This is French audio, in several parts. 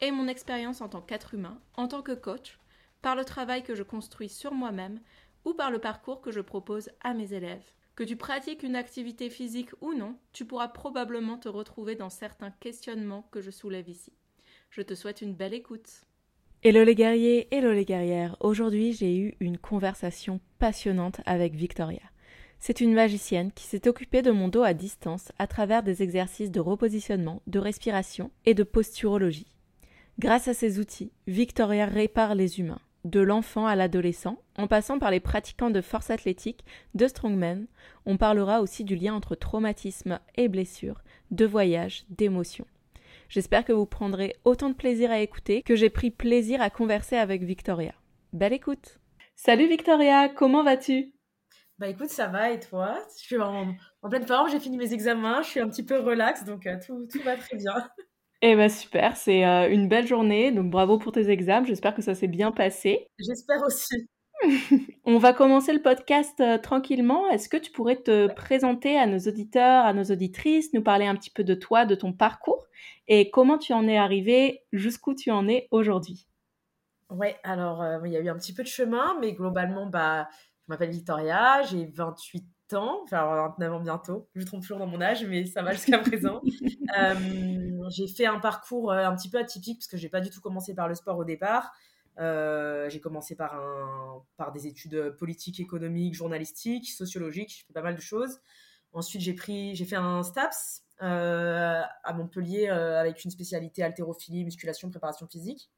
et mon expérience en tant qu'être humain, en tant que coach, par le travail que je construis sur moi-même ou par le parcours que je propose à mes élèves. Que tu pratiques une activité physique ou non, tu pourras probablement te retrouver dans certains questionnements que je soulève ici. Je te souhaite une belle écoute. Hello les guerriers, hello les guerrières. Aujourd'hui, j'ai eu une conversation passionnante avec Victoria. C'est une magicienne qui s'est occupée de mon dos à distance à travers des exercices de repositionnement, de respiration et de posturologie. Grâce à ces outils, Victoria répare les humains, de l'enfant à l'adolescent, en passant par les pratiquants de force athlétique, de strongman. On parlera aussi du lien entre traumatisme et blessure, de voyage, d'émotion. J'espère que vous prendrez autant de plaisir à écouter que j'ai pris plaisir à converser avec Victoria. Belle écoute Salut Victoria, comment vas-tu? Bah écoute, ça va et toi? Je suis en, pleine forme, j'ai fini mes examens, je suis un petit peu relax, donc euh, tout, tout va très bien. Eh ben super, c'est euh, une belle journée, donc bravo pour tes examens, j'espère que ça s'est bien passé. J'espère aussi. On va commencer le podcast euh, tranquillement. Est-ce que tu pourrais te présenter à nos auditeurs, à nos auditrices, nous parler un petit peu de toi, de ton parcours et comment tu en es arrivé, jusqu'où tu en es aujourd'hui? Ouais, alors euh, il y a eu un petit peu de chemin, mais globalement, bah, je m'appelle Victoria, j'ai 28 ans, enfin 29 ans bientôt. Je me trompe toujours dans mon âge, mais ça va jusqu'à présent. Euh, j'ai fait un parcours euh, un petit peu atypique parce que j'ai pas du tout commencé par le sport au départ. Euh, j'ai commencé par, un, par des études politiques, économiques, journalistiques, sociologiques. J'ai fait pas mal de choses. Ensuite, j'ai pris, j'ai fait un STAPS à Montpellier avec une spécialité haltérophilie, musculation, préparation physique.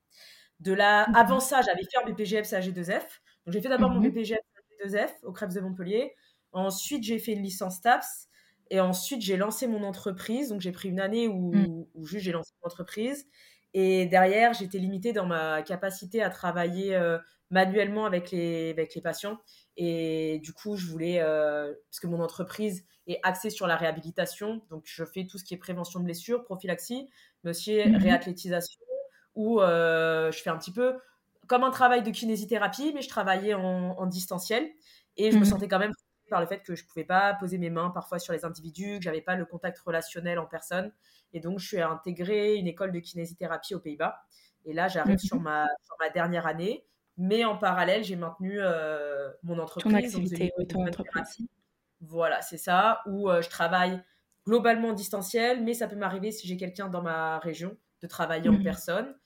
De là, mhm. avant ça, j'avais fait un BPGF AG2F. Donc, j'ai fait d'abord mon mhm. BPGF AG2F au Crêpes de Montpellier. Ensuite, j'ai fait une licence TAPS. Et ensuite, j'ai lancé mon entreprise. Donc, j'ai pris une année où, mm. où juste j'ai lancé mon entreprise. Et derrière, j'étais limitée dans ma capacité à travailler euh, manuellement avec les, avec les patients. Et du coup, je voulais, euh, parce que mon entreprise est axée sur la réhabilitation, donc je fais tout ce qui est prévention de blessures, prophylaxie, mais aussi mm-hmm. réathlétisation, où euh, je fais un petit peu comme un travail de kinésithérapie, mais je travaillais en, en distanciel. Et je me mm-hmm. sentais quand même par le fait que je pouvais pas poser mes mains parfois sur les individus, que j'avais pas le contact relationnel en personne. Et donc, je suis intégré une école de kinésithérapie aux Pays-Bas. Et là, j'arrive sur, ma, ma dernière année. Mais en parallèle, j'ai maintenu euh, mon entreprise. Ton activité, ton entreprise. Voilà, c'est ça, où euh, je travaille globalement en distanciel, mais ça peut m'arriver si j'ai quelqu'un dans ma région de travailler en mhm. personne.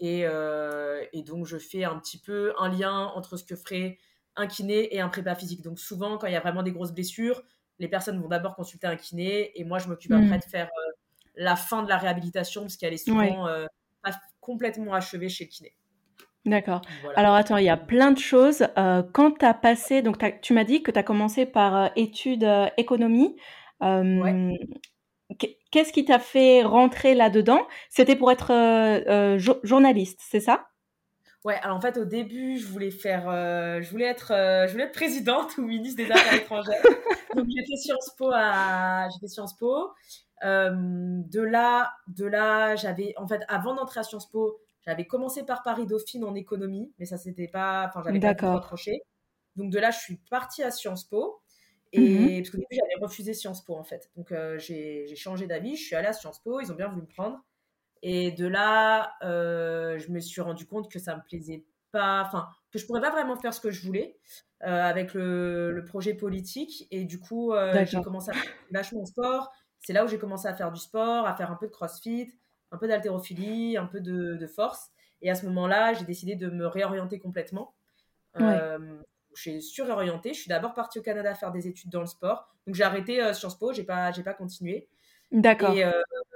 Et, euh, et, donc, je fais un petit peu un lien entre ce que ferait un kiné et un prépa physique. Donc souvent, quand il y a vraiment des grosses blessures, les personnes vont d'abord consulter un kiné et moi, je m'occupe après mm. de faire euh, la fin de la réhabilitation parce qu'elle est souvent euh, complètement achevée chez le kiné. D'accord. Alors attends, il y a plein de choses. Euh, quand tu as passé, donc tu m'as dit que tu as commencé par études économie. Qu'est-ce qui t'a fait rentrer là-dedans? C'était pour être journaliste, c'est ça? Ouais, alors en fait, au début, je voulais faire, euh, je voulais être, euh, je voulais être présidente ou ministre des Affaires étrangères. Donc j'ai fait Sciences Po à, j'ai fait Sciences Po. Euh, de là, de là, j'avais, en fait, avant d'entrer à Sciences Po, j'avais commencé par Paris Dauphine en économie, mais ça c'était pas, enfin, j'avais pas accroché. Donc de là, je suis partie à Sciences Po. Et mhm. parce qu'au début, j'avais refusé Sciences Po en fait. Donc j'ai changé d'avis, je suis allée à Sciences Po, ils ont bien voulu me prendre. Et de là, euh, je me suis rendu compte que ça me plaisait pas, enfin, que je pourrais pas vraiment faire ce que je voulais euh, avec le, projet politique. Et du coup, euh, j'ai commencé à faire vachement de sport. C'est là où j'ai commencé à faire du sport, à faire un peu de crossfit, un peu d'haltérophilie, un peu de, force. Et à ce moment-là, j'ai décidé de me réorienter complètement. Ouais. j'ai surorienté. Je suis d'abord partie au Canada faire des études dans le sport. Donc j'ai arrêté Sciences Po, j'ai pas, j'ai pas continué. D'accord. Et, euh,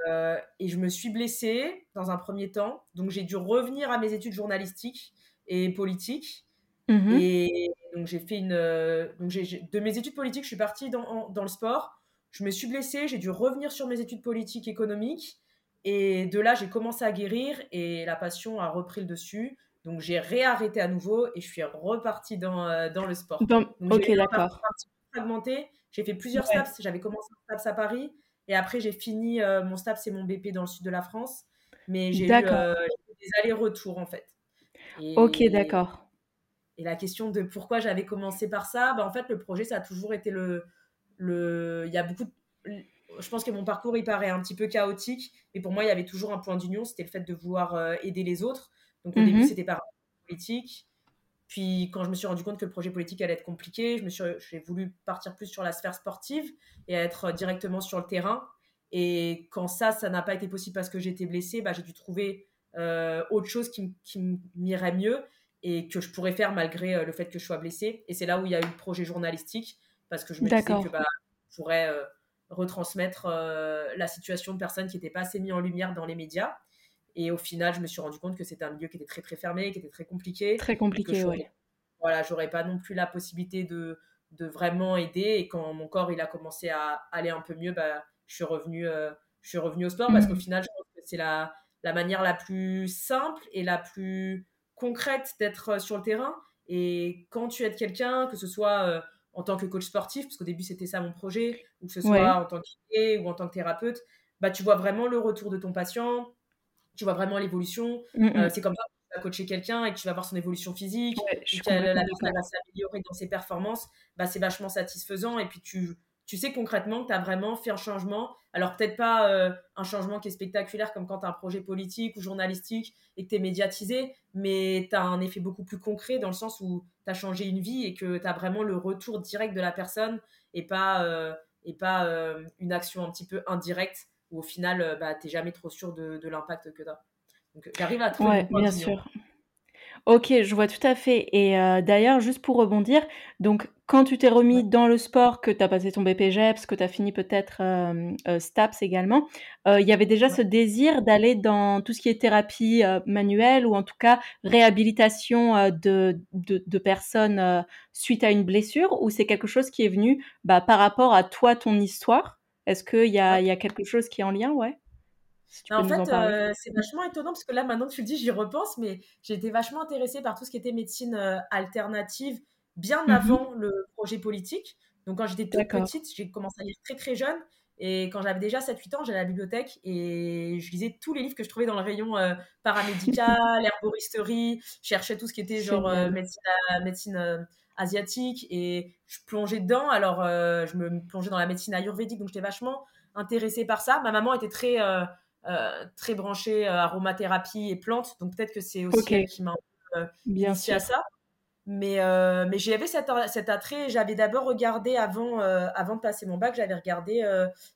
et je me suis blessée dans un premier temps. Donc j'ai dû revenir à mes études journalistiques et politiques. Mhm. Et donc j'ai fait une. Euh, donc de mes études politiques, je suis partie dans, dans le sport. Je me suis blessée, j'ai dû revenir sur mes études politiques économiques. Et de là, j'ai commencé à guérir et la passion a repris le dessus. Donc j'ai réarrêté à nouveau et je suis repartie dans, dans le sport. ok, d'accord. Fragmenté. J'ai fait plusieurs STAPS. J'avais commencé un STAPS à Paris et après j'ai fini mon STAPS et mon BP dans le sud de la France. Mais j'ai eu des allers-retours en fait. ok, d'accord. Et la question de pourquoi j'avais commencé par ça, bah, en fait, le projet, ça a toujours été le. le... Il y a beaucoup Je pense que mon parcours, il paraît un petit peu chaotique, mais pour moi, il y avait toujours un point d'union, c'était le fait de vouloir euh, aider les autres. Donc au début, mhm. c'était par politique. Puis quand je me suis rendu compte que le projet politique allait être compliqué, je me suis, j'ai voulu partir plus sur la sphère sportive et être directement sur le terrain. Et quand ça, ça n'a pas été possible parce que j'étais blessée, bah, j'ai dû trouver euh, autre chose qui, qui m'irait mieux et que je pourrais faire malgré euh, le fait que je sois blessée. Et c'est là où il y a eu le projet journalistique, parce que je me disais que bah, je pourrais euh, retransmettre euh, la situation de personnes qui n'étaient pas assez mises en lumière dans les médias. Et au final, je me suis rendu compte que c'était un milieu qui était très très fermé, qui était très compliqué. Très compliqué, oui. Voilà, j'aurais pas non plus la possibilité de, de vraiment aider. Et quand mon corps il a commencé à aller un peu mieux, bah, je suis revenue, je suis revenue au sport parce qu'au mmh. final, je pense que c'est la, la manière la plus simple et la plus concrète d'être euh, sur le terrain. Et quand tu aides quelqu'un, que ce soit euh, en tant que coach sportif, parce qu'au début c'était ça mon projet, ou que ce soit en tant qu'idée ou en tant que thérapeute, bah, tu vois vraiment le retour de ton patient, tu vois vraiment l'évolution. Mm, mm. Euh, c'est comme ça que tu vas coacher quelqu'un et que tu vas voir son évolution physique, ouais, la personne va s'améliorer dans ses performances, bah, c'est vachement satisfaisant. Et puis tu, tu sais concrètement que tu as vraiment fait un changement. Alors peut-être pas euh, un changement qui est spectaculaire comme quand tu as un projet politique ou journalistique et que tu es médiatisé, mais tu as un effet beaucoup plus concret dans le sens où tu as changé une vie et que tu as vraiment le retour direct de la personne et pas, euh, et pas une action un petit peu indirecte où au final bah, tu n'es jamais trop sûr de, l'impact que tu as. Donc j'arrive à trouver. Ouais, bien sûr. Ok, je vois tout à fait. Et d'ailleurs, juste pour rebondir, donc quand tu t'es remis dans le sport, que tu as passé ton BPGEPS, que tu as fini peut-être STAPS également, il y avait déjà ce désir d'aller dans tout ce qui est thérapie manuelle ou en tout cas réhabilitation de, de, personnes suite à une blessure ou c'est quelque chose qui est venu bah, par rapport à toi, ton histoire? Est-ce qu'il y a, y a quelque chose qui est en lien? Ouais. Bah, en fait, euh, c'est vachement étonnant parce que là, maintenant que tu le dis, j'y repense, mais été vachement intéressée par tout ce qui était médecine euh, alternative bien mmh avant le projet politique. Donc, quand j'étais toute petite, j'ai commencé à lire très très jeune. Et quand j'avais déjà 7-8 ans, j'allais à la bibliothèque et je lisais tous les livres que je trouvais dans le rayon euh, paramédical, herboristerie. Je cherchais tout ce qui était genre médecine, médecine asiatique et je plongeais dedans. Alors, je me plongeais dans la médecine ayurvédique, donc j'étais vachement intéressée par ça. Ma maman était très euh, très branchée euh, aromathérapie et plantes. Donc peut-être que c'est aussi elle qui m'a euh, Bien sûr. à ça. Mais, mais j'avais cet, cet attrait. J'avais d'abord regardé avant, avant de passer mon bac, j'avais regardé,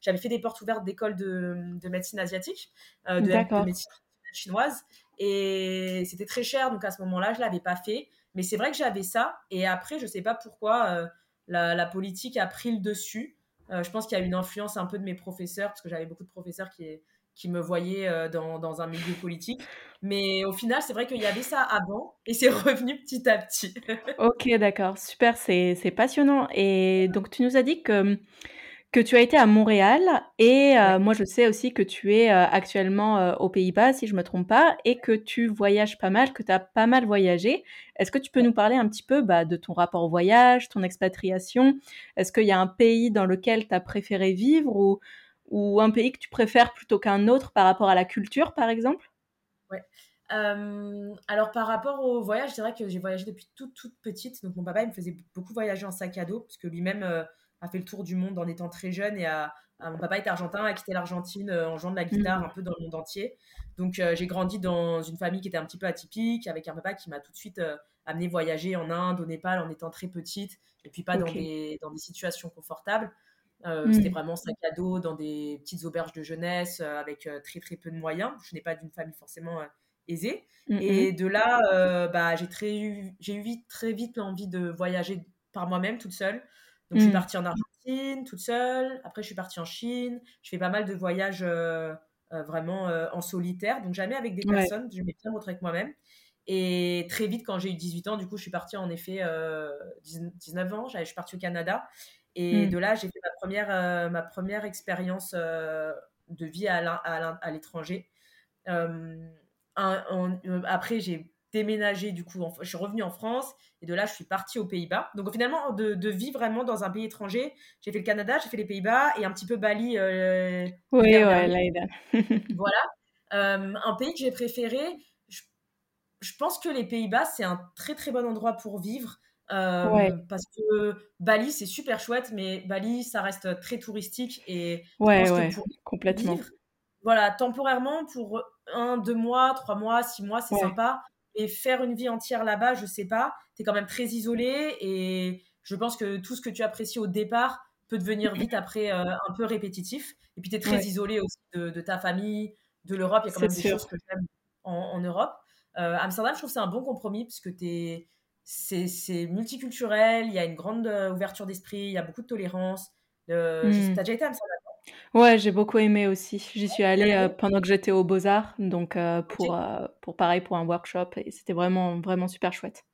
j'avais fait des portes ouvertes d'école de, de, médecine asiatique, de, de, médecine chinoise. Et c'était très cher, donc à ce moment-là, je ne l'avais pas fait. Mais c'est vrai que j'avais ça. Et après, je ne sais pas pourquoi la, la, politique a pris le dessus. je pense qu'il y a une influence un peu de mes professeurs, parce que j'avais beaucoup de professeurs qui, qui me voyaient euh, dans, dans, un milieu politique. Mais au final, c'est vrai qu'il y avait ça avant et c'est revenu petit à petit. ok, d'accord, super, c'est passionnant. Et donc, tu nous as dit que, que tu as été à Montréal et euh, moi, je sais aussi que tu es euh, actuellement aux Pays-Bas, si je ne me trompe pas, et que tu voyages pas mal, que tu as pas mal voyagé. Est-ce que tu peux nous parler un petit peu bah, de ton rapport au voyage, ton expatriation? Est-ce qu'il y a un pays dans lequel tu as préféré vivre ou ou un pays que tu préfères plutôt qu'un autre par rapport à la culture, par exemple? Ouais. Euh, alors par rapport au voyage, c'est vrai que j'ai voyagé depuis toute toute petite. Donc mon papa il me faisait beaucoup voyager en sac à dos parce que lui-même euh, a fait le tour du monde en étant très jeune et a, mon papa est argentin, a quitté l'Argentine euh, en jouant de la guitare mmh. un peu dans le monde entier. Donc j'ai grandi dans une famille qui était un petit peu atypique avec un papa qui m'a tout de suite amené voyager en Inde, au Népal en étant très petite et puis pas dans, des, dans des situations confortables. Euh, c'était mmh. vraiment sac à dos dans des petites auberges de jeunesse euh, avec euh, très très peu de moyens. Je n'ai pas d'une famille forcément aisée. Mmh, Et de là, bah, j'ai eu, j'ai eu très vite l'envie de voyager par moi-même toute seule. Donc je suis partie en Argentine toute seule. Après je suis partie en Chine. Je fais pas mal de voyages vraiment en solitaire. Donc jamais avec des personnes. Je m'ai bien avec moi-même. Et très vite, quand j'ai eu 18 ans, du coup, je suis partie en effet 19 ans. Je suis partie au Canada. Et mmh. de là, j'ai fait ma première, euh, ma première expérience euh, de vie à l'étranger. Euh, après, j'ai déménagé du coup, je suis revenue en France et de là, je suis partie aux Pays-Bas. Donc finalement, de, de, vivre vraiment dans un pays étranger, j'ai fait le Canada, j'ai fait les Pays-Bas et un petit peu Bali. Euh, oui, ouais, là, Voilà. Euh, un pays que j'ai préféré, je, je, pense que les Pays-Bas, c'est un très très bon endroit pour vivre. Euh, parce que Bali, c'est super chouette, mais Bali, ça reste très touristique et ouais, ouais, complètement. voilà, temporairement, pour un, deux mois, trois mois, six mois, c'est sympa. Et faire une vie entière là-bas, je sais pas. Tu es quand même très isolé et je pense que tout ce que tu apprécies au départ peut devenir vite après euh, un peu répétitif. Et puis tu es très isolé aussi de, ta famille, de l'Europe. Il y a quand même des choses que j'aime en, Europe. Euh, Amsterdam, je trouve que c'est un bon compromis parce que c'est multiculturel, il y a une grande euh, ouverture d'esprit, il y a beaucoup de tolérance. Euh, mmh. T'as déjà été à Amsterdam? Ouais, j'ai beaucoup aimé aussi. J'y suis allée euh, pendant que j'étais au Beaux-Arts, donc euh, pour, euh, pour pareil, pour un workshop, et c'était vraiment, vraiment super chouette.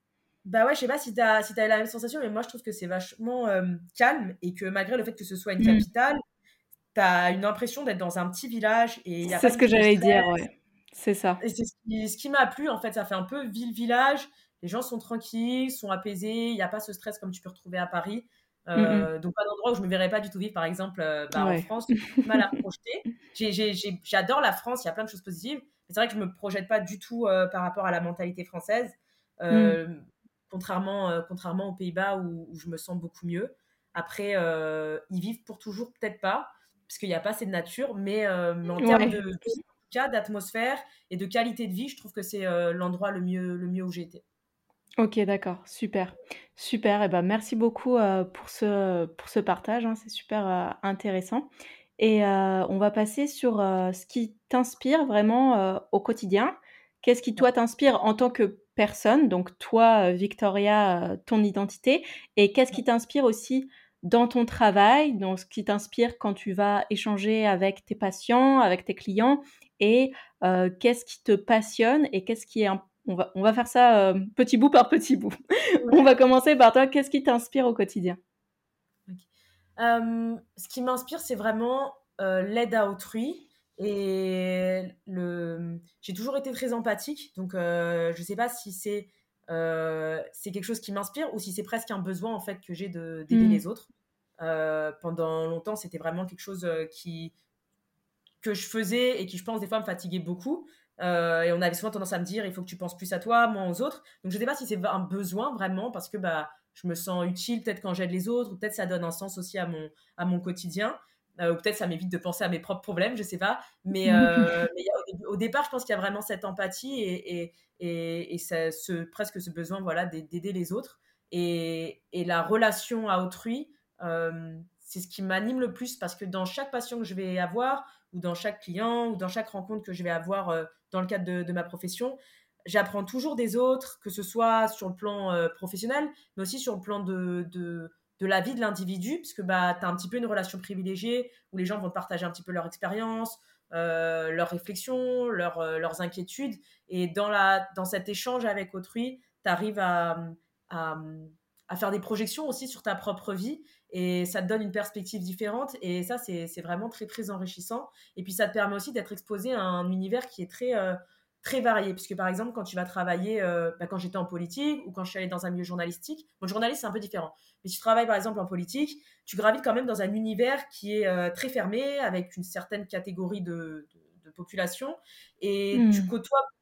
Bah ouais, je sais pas si t'as si as la même sensation, mais moi je trouve que c'est vachement calme et que malgré le fait que ce soit une mmh. capitale, t'as une impression d'être dans un petit village et C'est ce que j'allais dire, ouais. C'est ça. Et c'est ce qui, m'a plu, en fait, ça fait un peu ville-village. Les gens sont tranquilles, sont apaisés, il n'y a pas ce stress comme tu peux retrouver à Paris. Mmh, mmh. Euh, donc, pas d'endroit où je me verrais pas du tout vivre, par exemple, euh, bah, en France, mal à projeter. J'adore la France, il y a plein de choses positives, mais c'est vrai que je me projette pas du tout euh, par rapport à la mentalité française, mmh. contrairement, contrairement aux Pays-Bas où, je me sens beaucoup mieux. Après, ils vivent pour toujours, peut-être pas, parce qu'il n'y a pas assez de nature, mais, en termes de d'atmosphère et de qualité de vie, je trouve que c'est l'endroit le mieux, le mieux où j'ai été. OK, d'accord, super. Super et ben, merci beaucoup, euh, pour ce pour ce partage, hein, c'est super, euh, intéressant et euh, on va passer sur, ce qui t'inspire vraiment, au quotidien. Qu'est-ce qui toi t'inspire en tant que personne? Donc toi, Victoria, ton identité et qu'est-ce qui t'inspire aussi dans ton travail? Donc ce qui t'inspire quand tu vas échanger avec tes patients, avec tes clients et qu'est-ce qui te passionne et qu'est-ce qui est un on va, faire ça euh, petit bout par petit bout. on va commencer par toi. Qu'est-ce qui t'inspire au quotidien? Euh, Ce qui m'inspire, c'est vraiment euh, l'aide à autrui. Et le... j'ai toujours été très empathique. Donc, je ne sais pas si c'est c'est quelque chose qui m'inspire ou si c'est presque un besoin en fait que j'ai d'aider hmm. les autres. pendant longtemps, c'était vraiment quelque chose qui que je faisais et qui, je pense, des fois me fatiguait beaucoup. Euh, et on avait souvent tendance à me dire, il faut que tu penses plus à toi, moins aux autres. Donc je ne sais pas si c'est un besoin vraiment, parce que bah, je me sens utile peut-être quand j'aide les autres, ou peut-être ça donne un sens aussi à mon, à mon quotidien. Euh, ou peut-être ça m'évite de penser à mes propres problèmes, je sais pas. Mais, euh, au, départ, je pense qu'il y a vraiment cette empathie et, et, et, et ça, ce, presque ce besoin voilà, d'aider les autres. Et, et, la relation à autrui, c'est ce qui m'anime le plus parce que dans chaque passion que je vais avoir, ou dans chaque client, ou dans chaque rencontre que je vais avoir dans le cadre de, ma profession, j'apprends toujours des autres, que ce soit sur le plan euh, professionnel, mais aussi sur le plan de, de, la vie de l'individu, parce que bah, tu as un petit peu une relation privilégiée où les gens vont partager un petit peu leur expérience, euh, leurs réflexions, leur, euh, leurs inquiétudes. Et dans, la, dans cet échange avec autrui, tu arrives à, à, à, faire des projections aussi sur ta propre vie et ça te donne une perspective différente. Et ça c'est vraiment très très enrichissant. Et puis ça te permet aussi d'être exposé à un univers qui est très euh, très varié. Puisque par exemple quand tu vas travailler euh, bah, quand j'étais en politique ou quand je suis allée dans un milieu journalistique bon journaliste c'est un peu différent. Mais si tu travailles par exemple en politique tu gravites quand même dans un univers qui est euh, très fermé avec une certaine catégorie de, de, population. Et tu mmh.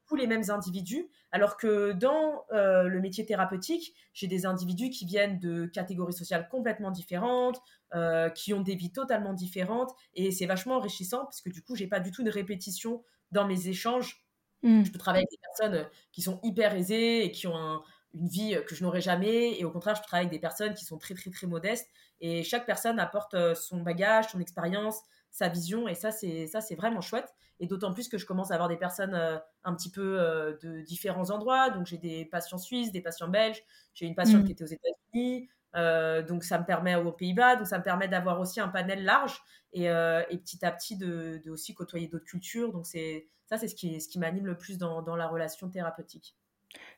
Côtoies les mêmes individus, alors que dans euh, le métier thérapeutique, j'ai des individus qui viennent de catégories sociales complètement différentes, euh, qui ont des vies totalement différentes, et c'est vachement enrichissant parce que du coup, j'ai pas du tout de répétition dans mes échanges. Hmm. Je peux travailler avec des personnes qui sont hyper aisées et qui ont une vie que je n'aurais jamais, et au contraire, je peux travailler avec des personnes qui sont très très très modestes, et chaque personne apporte euh, son bagage, son expérience, sa vision, et ça c'est ça c'est vraiment chouette. Et d'autant plus que je commence à avoir des personnes euh, un petit peu euh, de différents endroits. Donc, j'ai des patients suisses, des patients belges. J'ai une patiente mmh. qui était aux États-Unis. Euh, donc, ça me permet aux Pays-Bas. Donc, ça me permet d'avoir aussi un panel large et, et petit à petit de, de aussi côtoyer d'autres cultures. Donc, c'est ça, c'est ce qui, ce qui m'anime le plus dans, dans la relation thérapeutique.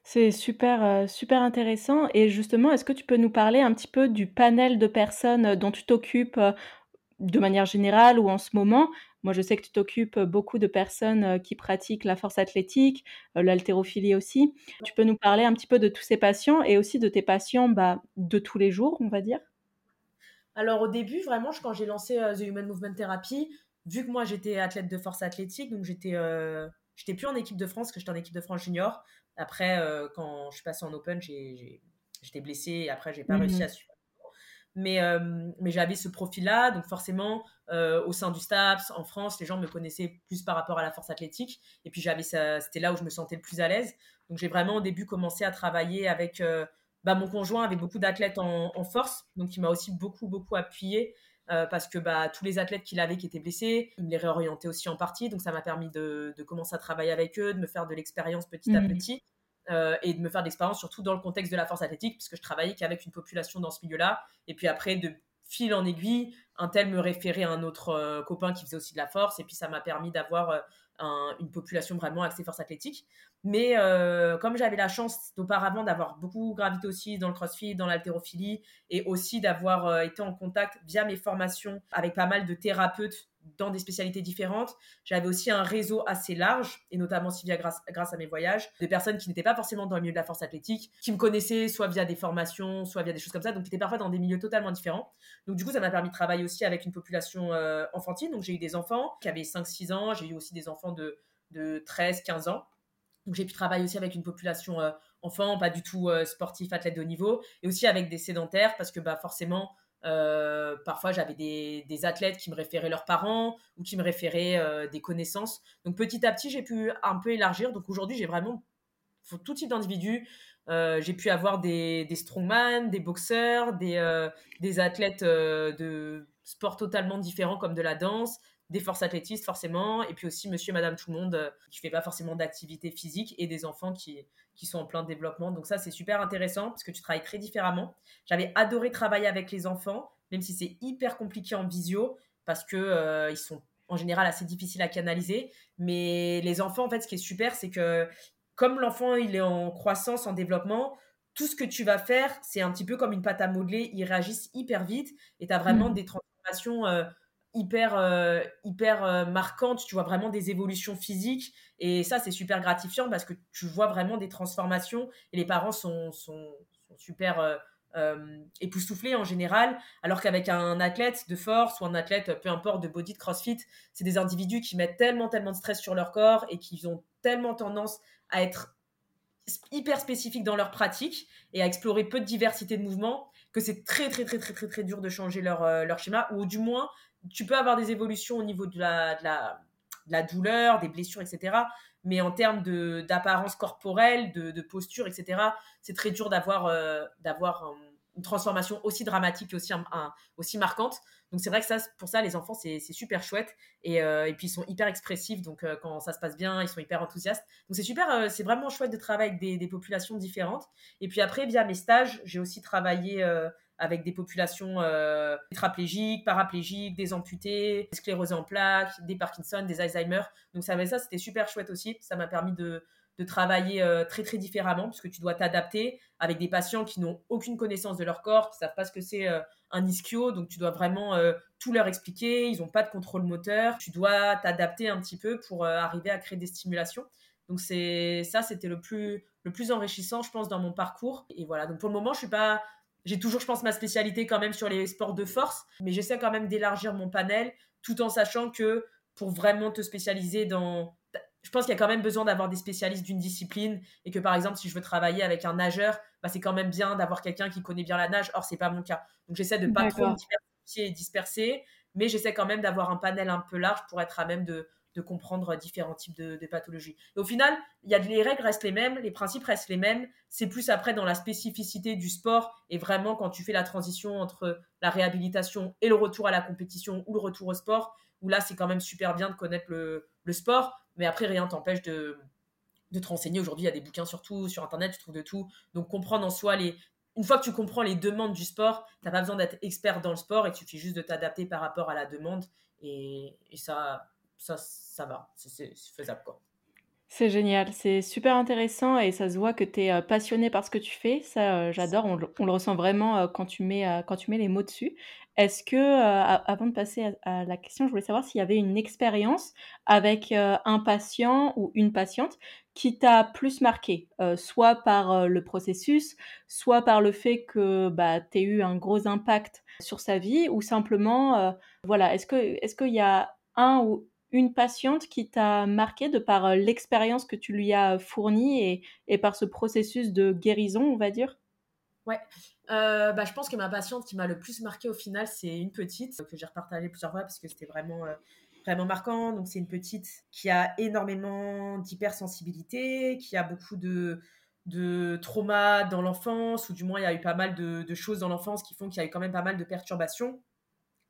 C'est super, super intéressant et justement, est-ce que tu peux nous parler un petit peu du panel de personnes dont tu t'occupes, de manière générale ou en ce moment? Moi, je sais que tu t'occupes beaucoup de personnes qui pratiquent la force athlétique, l'haltérophilie aussi. Tu peux nous parler un petit peu de tous ces patients et aussi de tes patients bah, de tous les jours, on va dire? Alors au début, vraiment, quand j'ai lancé The Human Movement Therapy, vu que moi j'étais athlète de force athlétique, donc j'étais j'étais plus en équipe de France, que j'étais en équipe de France junior. Après, quand je suis passée en Open, j'étais blessée et après j'ai pas mmh réussi à suivre mais, euh, mais j'avais ce profil-là, donc forcément, euh, au sein du STAPS, en France, les gens me connaissaient plus par rapport à la force athlétique, et puis j'avais c'était là où je me sentais le plus à l'aise. Donc j'ai vraiment au début commencé à travailler avec euh, bah, mon conjoint, avec beaucoup d'athlètes en, force, donc il m'a aussi beaucoup, beaucoup appuyé. parce que bah, tous les athlètes qu'il avait qui étaient blessés, il me les réorientait aussi en partie. Donc ça m'a permis de, de, commencer à travailler avec eux, de me faire de l'expérience petit à mmh. petit. Euh, et de me faire d'expérience surtout dans le contexte de la force athlétique, puisque je travaillais qu'avec une population dans ce milieu-là. Et puis après, de fil en aiguille, un tel me référait à un autre euh, copain qui faisait aussi de la force, et puis ça m'a permis d'avoir euh, une population vraiment axée force athlétique. Mais comme j'avais la chance d'auparavant d'avoir beaucoup gravité aussi dans le crossfit, dans l'haltérophilie, et aussi d'avoir été en contact via mes formations avec pas mal de thérapeutes dans des spécialités différentes. J'avais aussi un réseau assez large, et notamment via grâce, grâce à mes voyages, des personnes qui n'étaient pas forcément dans le milieu de la force athlétique, qui me connaissaient soit via des formations, soit via des choses comme ça, donc qui étaient parfois dans des milieux totalement différents. Donc du coup, ça m'a permis de travailler aussi avec une population euh, enfantine. Donc j'ai eu des enfants qui avaient 5-6 ans, j'ai eu aussi des enfants de, de 13-15 ans. Donc j'ai pu travailler aussi avec une population euh, enfant, pas du tout euh, sportif, athlète de haut niveau, et aussi avec des sédentaires, parce que bah, forcément, euh, parfois, j'avais des, athlètes qui me référaient leurs parents ou qui me référaient euh, des connaissances. Donc, petit à petit, j'ai pu un peu élargir. Donc, aujourd'hui, j'ai vraiment tout type d'individus. Euh, j'ai pu avoir des, des strongman, des boxeurs, des, des athlètes de sports totalement différents comme de la danse, des forces athlétistes forcément, et puis aussi monsieur et madame tout le monde euh, qui fait pas forcément d'activité physique et des enfants qui, qui sont en plein développement. Donc ça, c'est super intéressant parce que tu travailles très différemment. J'avais adoré travailler avec les enfants, même si c'est hyper compliqué en visio parce que euh, ils sont en général assez difficiles à canaliser. Mais les enfants, en fait, ce qui est super, c'est que comme l'enfant, il est en croissance, en développement, tout ce que tu vas faire, c'est un petit peu comme une pâte à modeler. Ils réagissent hyper vite et tu as vraiment mmh. des transformations euh, hyper, euh, hyper euh, marquante. Tu vois vraiment des évolutions physiques. Et ça, c'est super gratifiant parce que tu vois vraiment des transformations et les parents sont, sont, super euh, époustouflés en général. Alors qu'avec un athlète de force ou un athlète, peu importe, de body de crossfit, c'est des individus qui mettent tellement, tellement de stress sur leur corps et qui ont tellement tendance à être hyper spécifiques dans leur pratique et à explorer peu de diversité de mouvements que c'est très très très très très très dur de changer leur, leur schéma ou du moins tu peux avoir des évolutions au niveau de la, de la, douleur, des blessures, etc. Mais en termes d'apparence corporelle, de, posture, etc., c'est très dur d'avoir euh, d'avoir une transformation aussi dramatique et aussi, un, aussi marquante. Donc c'est vrai que ça, pour ça, les enfants, c'est super chouette. Et, euh, et, puis ils sont hyper expressifs, donc euh, quand ça se passe bien, ils sont hyper enthousiastes. Donc c'est super, c'est vraiment chouette de travailler avec des, populations différentes. Et puis après, via mes stages, j'ai aussi travaillé avec des populations euh, tétraplégiques, paraplégiques, des amputés, des sclérosés en plaques, des Parkinson, des Alzheimer. Donc ça, ça c'était super chouette aussi. Ça m'a permis de, de travailler euh, très très différemment puisque tu dois t'adapter avec des patients qui n'ont aucune connaissance de leur corps, qui savent pas ce que c'est euh, un ischio, donc tu dois vraiment tout leur expliquer. Ils n'ont pas de contrôle moteur. Tu dois t'adapter un petit peu pour arriver à créer des stimulations. Donc c'est ça, c'était le plus le plus enrichissant, je pense, dans mon parcours. Et voilà. Donc pour le moment, je suis pas j'ai toujours, je pense, ma spécialité quand même sur les sports de force, mais j'essaie quand même d'élargir mon panel tout en sachant que pour vraiment te spécialiser dans. Je pense qu'il y a quand même besoin d'avoir des spécialistes d'une discipline et que par exemple, si je veux travailler avec un nageur, bah, c'est quand même bien d'avoir quelqu'un qui connaît bien la nage. Or, c'est pas mon cas. Donc, j'essaie de pas trop me diversifier et disperser, mais j'essaie quand même d'avoir un panel un peu large pour être à même de, de comprendre différents types de, pathologies. Et au final, y a, les règles restent les mêmes, les principes restent les mêmes. C'est plus après dans la spécificité du sport et vraiment quand tu fais la transition entre la réhabilitation et le retour à la compétition ou le retour au sport, où là, c'est quand même super bien de connaître le, sport. Mais après, rien t'empêche de, de te renseigner. Aujourd'hui, il y a des bouquins sur tout, sur Internet, tu trouves de tout. Donc, comprendre en soi les, une fois que tu comprends les demandes du sport, tu n'as pas besoin d'être expert dans le sport et il suffit juste de t'adapter par rapport à la demande. Et ça, ça, ça va, c'est faisable quoi. C'est génial, c'est super intéressant et ça se voit que tu es passionné par ce que tu fais. Ça, j'adore, on le, on le ressent vraiment quand tu mets, quand tu mets les mots dessus. Est-ce que, avant de passer à, la question, je voulais savoir s'il y avait une expérience avec un patient ou une patiente qui t'a plus marqué, soit par le processus, soit par le fait que bah, tu eu un gros impact sur sa vie, ou simplement, voilà, est-ce qu'il est qu'il y a un ou une patiente qui t'a marqué de par euh, l'expérience que tu lui as fournie et, et, par ce processus de guérison, on va dire? Ouais, euh, bah, je pense que ma patiente qui m'a le plus marqué au final, c'est une petite que j'ai repartagée plusieurs fois parce que c'était vraiment, euh, vraiment marquant. Donc, c'est une petite qui a énormément d'hypersensibilité, qui a beaucoup de, de traumas dans l'enfance, ou du moins, il y a eu pas mal de, de choses dans l'enfance qui font qu'il y a eu quand même pas mal de perturbations.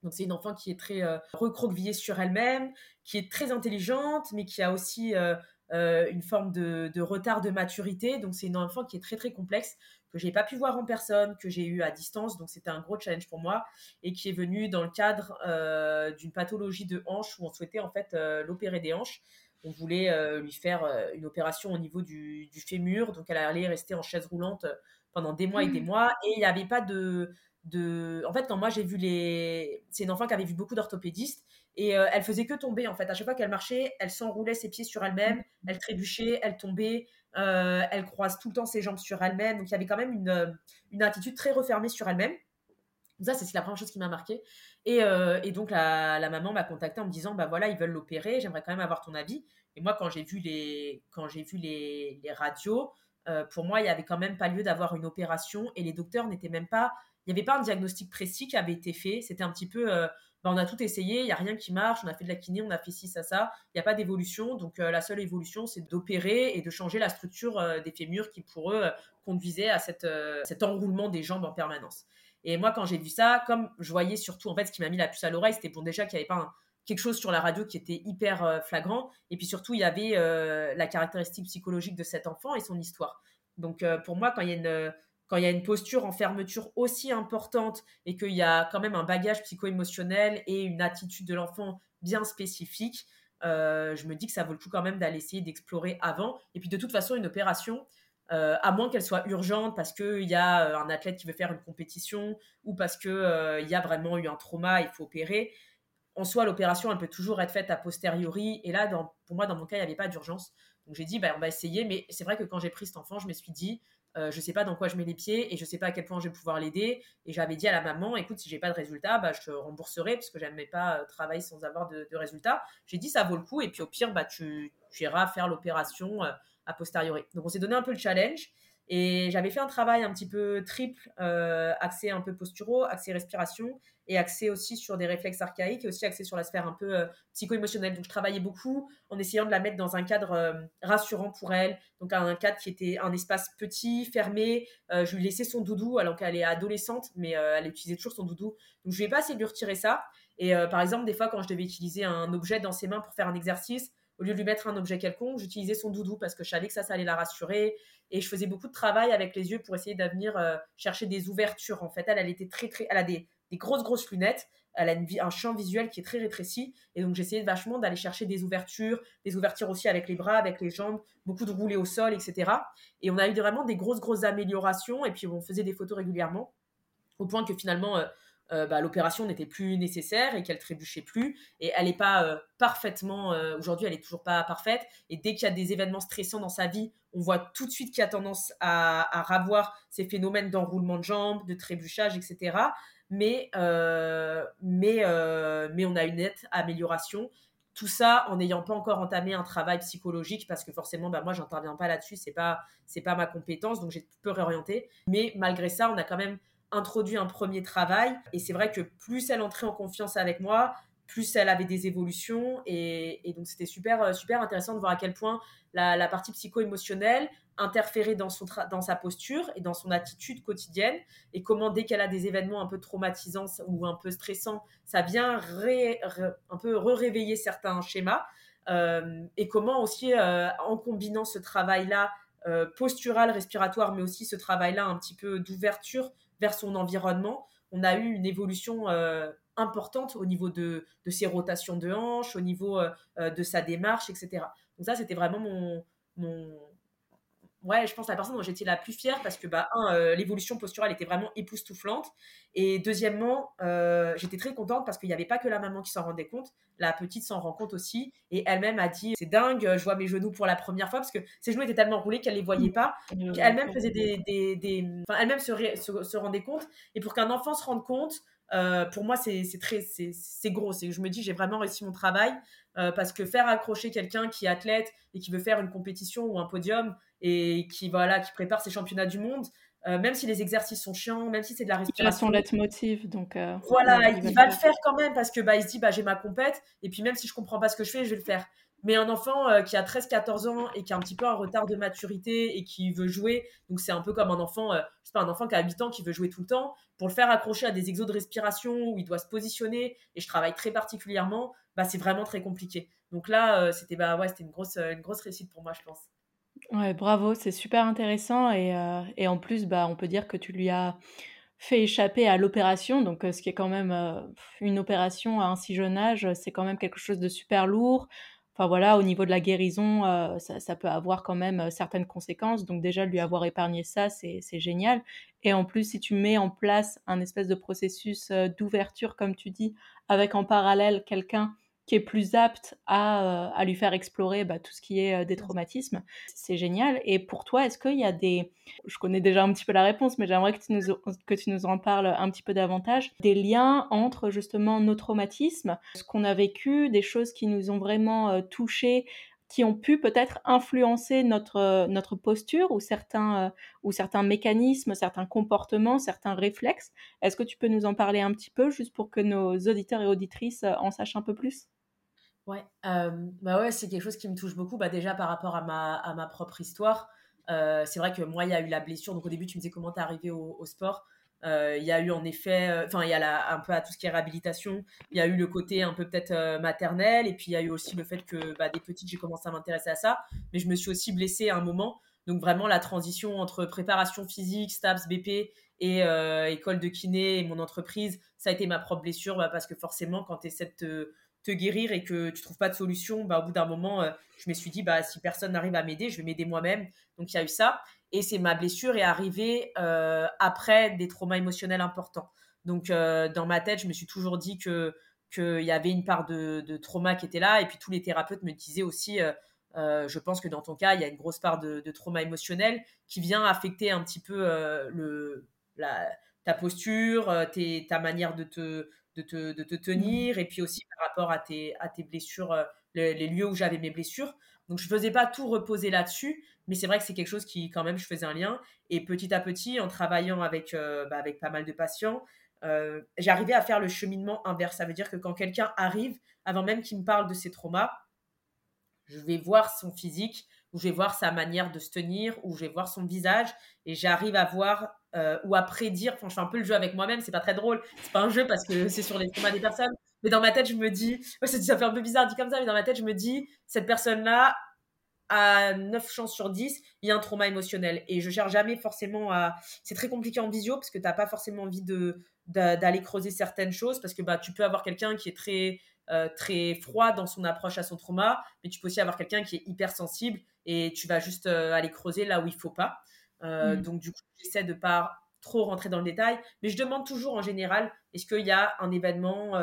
Donc c'est une enfant qui est très euh, recroquevillée sur elle-même, qui est très intelligente, mais qui a aussi euh, euh, une forme de, retard de maturité. Donc c'est une enfant qui est très très complexe, que j'ai pas pu voir en personne, que j'ai eu à distance. Donc c'était un gros challenge pour moi et qui est venu dans le cadre d'une pathologie de hanche où on souhaitait en fait l'opérer des hanches. On voulait lui faire une opération au niveau du, du, fémur, donc elle allait rester en chaise roulante pendant des mois et des mmh. mois. Et il n'y avait pas de, de. En fait, quand moi j'ai vu les. C'est une enfant qui avait vu beaucoup d'orthopédistes et euh, elle faisait que tomber en fait. À chaque fois qu'elle marchait, elle s'enroulait ses pieds sur elle-même, mmh. elle trébuchait, elle tombait, euh, elle croise tout le temps ses jambes sur elle-même. Donc il y avait quand même une, euh, une attitude très refermée sur elle-même. Ça, c'est la première chose qui m'a marqué. Et, et, donc la, la maman m'a contacté en me disant bah voilà, ils veulent l'opérer, j'aimerais quand même avoir ton avis. Et moi, quand j'ai vu les, quand j'ai vu les, les radios, pour moi, il n'y avait quand même pas lieu d'avoir une opération et les docteurs n'étaient même pas il n'y avait pas un diagnostic précis qui avait été fait. C'était un petit peu, euh, bah, on a tout essayé, il n'y a rien qui marche, on a fait de la kiné, on a fait ci, ça, ça. Il n'y a pas d'évolution. Donc euh, la seule évolution, c'est d'opérer et de changer la structure euh, des fémurs qui, pour eux, conduisait à cette, cet enroulement des jambes en permanence. Et moi, quand j'ai vu ça, comme je voyais surtout, en fait, ce qui m'a mis la puce à l'oreille, c'était pour déjà qu'il n'y avait pas quelque chose sur la radio qui était hyper flagrant. Et puis surtout, il y avait la caractéristique psychologique de cet enfant et son histoire. Donc pour moi, quand il y a une quand il y a une posture en fermeture aussi importante et qu'il y a quand même un bagage psycho-émotionnel et une attitude de l'enfant bien spécifique, euh, je me dis que ça vaut le coup quand même d'aller essayer d'explorer avant. Et puis de toute façon, une opération, euh, à moins qu'elle soit urgente parce qu'il y a euh, un athlète qui veut faire une compétition ou parce qu'il il y a vraiment eu un trauma, il faut opérer. En soi, l'opération, elle peut toujours être faite a posteriori. Et là, pour moi, dans mon cas, il n'y avait pas d'urgence. Donc j'ai dit, bah, on va essayer. Mais c'est vrai que quand j'ai pris cet enfant, je me suis dit, euh, je sais pas dans quoi je mets les pieds et je sais pas à quel point je vais pouvoir l'aider. Et j'avais dit à la maman, écoute, si j'ai pas de résultat, bah, je te rembourserai parce que j'aimais pas euh, travailler sans avoir de, résultat. J'ai dit, ça vaut le coup. Et puis au pire, bah, tu, tu iras faire l'opération euh, a posteriori. Donc on s'est donné un peu le challenge. Et j'avais fait un travail un petit peu triple, euh, axé un peu posturaux, axé respiration et axé aussi sur des réflexes archaïques et aussi axé sur la sphère un peu euh, psycho-émotionnelle. Donc je travaillais beaucoup en essayant de la mettre dans un cadre euh, rassurant pour elle, donc un cadre qui était un espace petit, fermé. je lui laissais son doudou alors qu'elle est adolescente, mais elle utilisait toujours son doudou. Donc je vais pas essayer de lui retirer ça. Et par exemple, des fois, quand je devais utiliser un objet dans ses mains pour faire un exercice, au lieu de lui mettre un objet quelconque, j'utilisais son doudou parce que je savais que ça, ça allait la rassurer. Et je faisais beaucoup de travail avec les yeux pour essayer d'avenir euh, chercher des ouvertures. En fait, elle, était très, très, elle a des, grosses, grosses lunettes. Elle a un champ visuel qui est très rétréci. Et donc, j'essayais vachement d'aller chercher des ouvertures, des ouvertures aussi avec les bras, avec les jambes, beaucoup de rouler au sol, etc. Et on a eu vraiment des grosses, grosses améliorations. Et puis, on faisait des photos régulièrement. Au point que finalement, euh, euh, bah, l'opération n'était plus nécessaire et qu'elle trébuchait plus. Et elle n'est pas euh, parfaitement, euh, aujourd'hui, elle est toujours pas parfaite. Et dès qu'il y a des événements stressants dans sa vie, on voit tout de suite qu'il y a tendance à, à avoir ces phénomènes d'enroulement de jambes, de trébuchage, etc. Mais, mais, mais on a une nette amélioration. Tout ça en n'ayant pas encore entamé un travail psychologique parce que forcément, bah, moi, j'interviens pas là-dessus, c'est pas, pas ma compétence, donc j'ai peu réorienté. Mais malgré ça, on a quand même introduit un premier travail. Et c'est vrai que plus elle entrait en confiance avec moi, plus elle avait des évolutions. Et, donc, c'était super, euh, super intéressant de voir à quel point la, partie psycho-émotionnelle interférait dans, son dans sa posture et dans son attitude quotidienne. Et comment, dès qu'elle a des événements un peu traumatisants ou un peu stressants, ça vient un peu réveiller certains schémas. Euh, et comment aussi, euh, en combinant ce travail-là, postural, respiratoire, mais aussi ce travail-là un petit peu d'ouverture vers son environnement, on a eu une évolution euh, importante au niveau de, ses rotations de hanches, au niveau euh, euh, de sa démarche, etc. Donc ça, c'était vraiment mon, mon, ouais, je pense la personne dont j'étais la plus fière parce que, bah, un, euh, l'évolution posturale était vraiment époustouflante. Et deuxièmement, euh, j'étais très contente parce qu'il n'y avait pas que la maman qui s'en rendait compte, la petite s'en rend compte aussi. Et elle-même a dit C'est dingue, je vois mes genoux pour la première fois parce que ses genoux étaient tellement roulés qu'elle ne les voyait pas. Elle-même faisait des. des, des... Enfin, elle-même se, se, rendait compte. Et pour qu'un enfant se rende compte, euh, pour moi, c'est très, c'est gros. Je me dis, j'ai vraiment réussi mon travail parce que faire accrocher quelqu'un qui est athlète et qui veut faire une compétition ou un podium, et qui voilà qui prépare ses championnats du monde euh, même si les exercices sont chiants même si c'est de la respiration. son leitmotiv donc euh, voilà il, va, le faire quand même parce que bah il se dit bah j'ai ma compète et puis même si je comprends pas ce que je fais je vais le faire. Mais un enfant euh, qui a 13 14 ans et qui a un petit peu un retard de maturité et qui veut jouer donc c'est un peu comme un enfant je sais pas un enfant qui a 8 ans qui veut jouer tout le temps pour le faire accrocher à des exos de respiration où il doit se positionner et je travaille très particulièrement bah c'est vraiment très compliqué. Donc là c'était bah ouais c'était une grosse une grosse réussite pour moi je pense Ouais, bravo, c'est super intéressant et, euh, et en plus, bah, on peut dire que tu lui as fait échapper à l'opération, donc euh, ce qui est quand même euh, une opération à un si jeune âge, c'est quand même quelque chose de super lourd. Enfin voilà, au niveau de la guérison, ça, ça peut avoir quand même certaines conséquences. Donc déjà, lui avoir épargné ça, c'est c'est génial. Et en plus, si tu mets en place un espèce de processus d'ouverture, comme tu dis, avec en parallèle quelqu'un qui est plus apte à, euh, à lui faire explorer bah, tout ce qui est euh, des traumatismes. C'est génial. Et pour toi, est-ce qu'il y a des... Je connais déjà un petit peu la réponse, mais j'aimerais que, tu nous, que tu nous en parles un petit peu davantage. Des liens entre justement nos traumatismes, ce qu'on a vécu, des choses qui nous ont vraiment euh, touchés qui ont pu peut-être influencer notre, notre posture ou certains, euh, ou certains mécanismes, certains comportements, certains réflexes. Est-ce que tu peux nous en parler un petit peu, juste pour que nos auditeurs et auditrices euh, en sachent un peu plus? Ouais, euh, bah ouais, c'est quelque chose qui me touche beaucoup. Bah déjà par rapport à ma, à ma propre histoire, c'est vrai que moi, il y a eu la blessure. Donc au début, tu me disais comment t'es arrivé au sport? Euh, il y a eu en effet, euh, enfin, il y a un peu à tout ce qui est réhabilitation. Il y a eu le côté un peu peut-être euh, maternel, et puis il y a eu aussi le fait que bah, des petites, j'ai commencé à m'intéresser à ça, mais je me suis aussi blessée à un moment. Donc vraiment la transition entre préparation physique, STAPS, BP et école de kiné et mon entreprise, ça a été ma propre blessure bah, parce que forcément quand tu essaies de te, guérir et que tu trouves pas de solution, bah, au bout d'un moment, je me suis dit bah, si personne n'arrive à m'aider, je vais m'aider moi-même. Donc il y a eu ça. Et c'est ma blessure est arrivée euh, après des traumas émotionnels importants. Donc euh, dans ma tête, je me suis toujours dit que qu'il y avait une part de, trauma qui était là. Et puis tous les thérapeutes me disaient aussi, euh, je pense que dans ton cas, il y a une grosse part de, trauma émotionnel qui vient affecter un petit peu le, la, ta posture, ta manière de te, de te, de te, tenir, et puis aussi par rapport à tes, à tes blessures, les, lieux où j'avais mes blessures. Donc je faisais pas tout reposer là-dessus, mais c'est vrai que c'est quelque chose qui quand même je faisais un lien. Et petit à petit, en travaillant avec, euh, bah, avec pas mal de patients, euh, j'arrivais à faire le cheminement inverse. Ça veut dire que quand quelqu'un arrive, avant même qu'il me parle de ses traumas, je vais voir son physique, ou je vais voir sa manière de se tenir, ou je vais voir son visage, et j'arrive à voir euh, ou à prédire. Enfin, je fais un peu le jeu avec moi-même, c'est pas très drôle. C'est pas un jeu parce que c'est sur les traumas des personnes, mais dans ma tête, je me dis, ça fait un peu bizarre dit comme ça, mais dans ma tête, je me dis, cette personne-là, à 9 chances sur 10, il y a un trauma émotionnel. Et je cherche jamais forcément à. C'est très compliqué en visio parce que tu n'as pas forcément envie de, d'aller creuser certaines choses parce que bah, tu peux avoir quelqu'un qui est très, euh, très froid dans son approche à son trauma, mais tu peux aussi avoir quelqu'un qui est hyper sensible et tu vas juste euh, aller creuser là où il faut pas. Euh, mmh. Donc, du coup, j'essaie de pas trop rentrer dans le détail, mais je demande toujours en général, est-ce qu'il y a un événement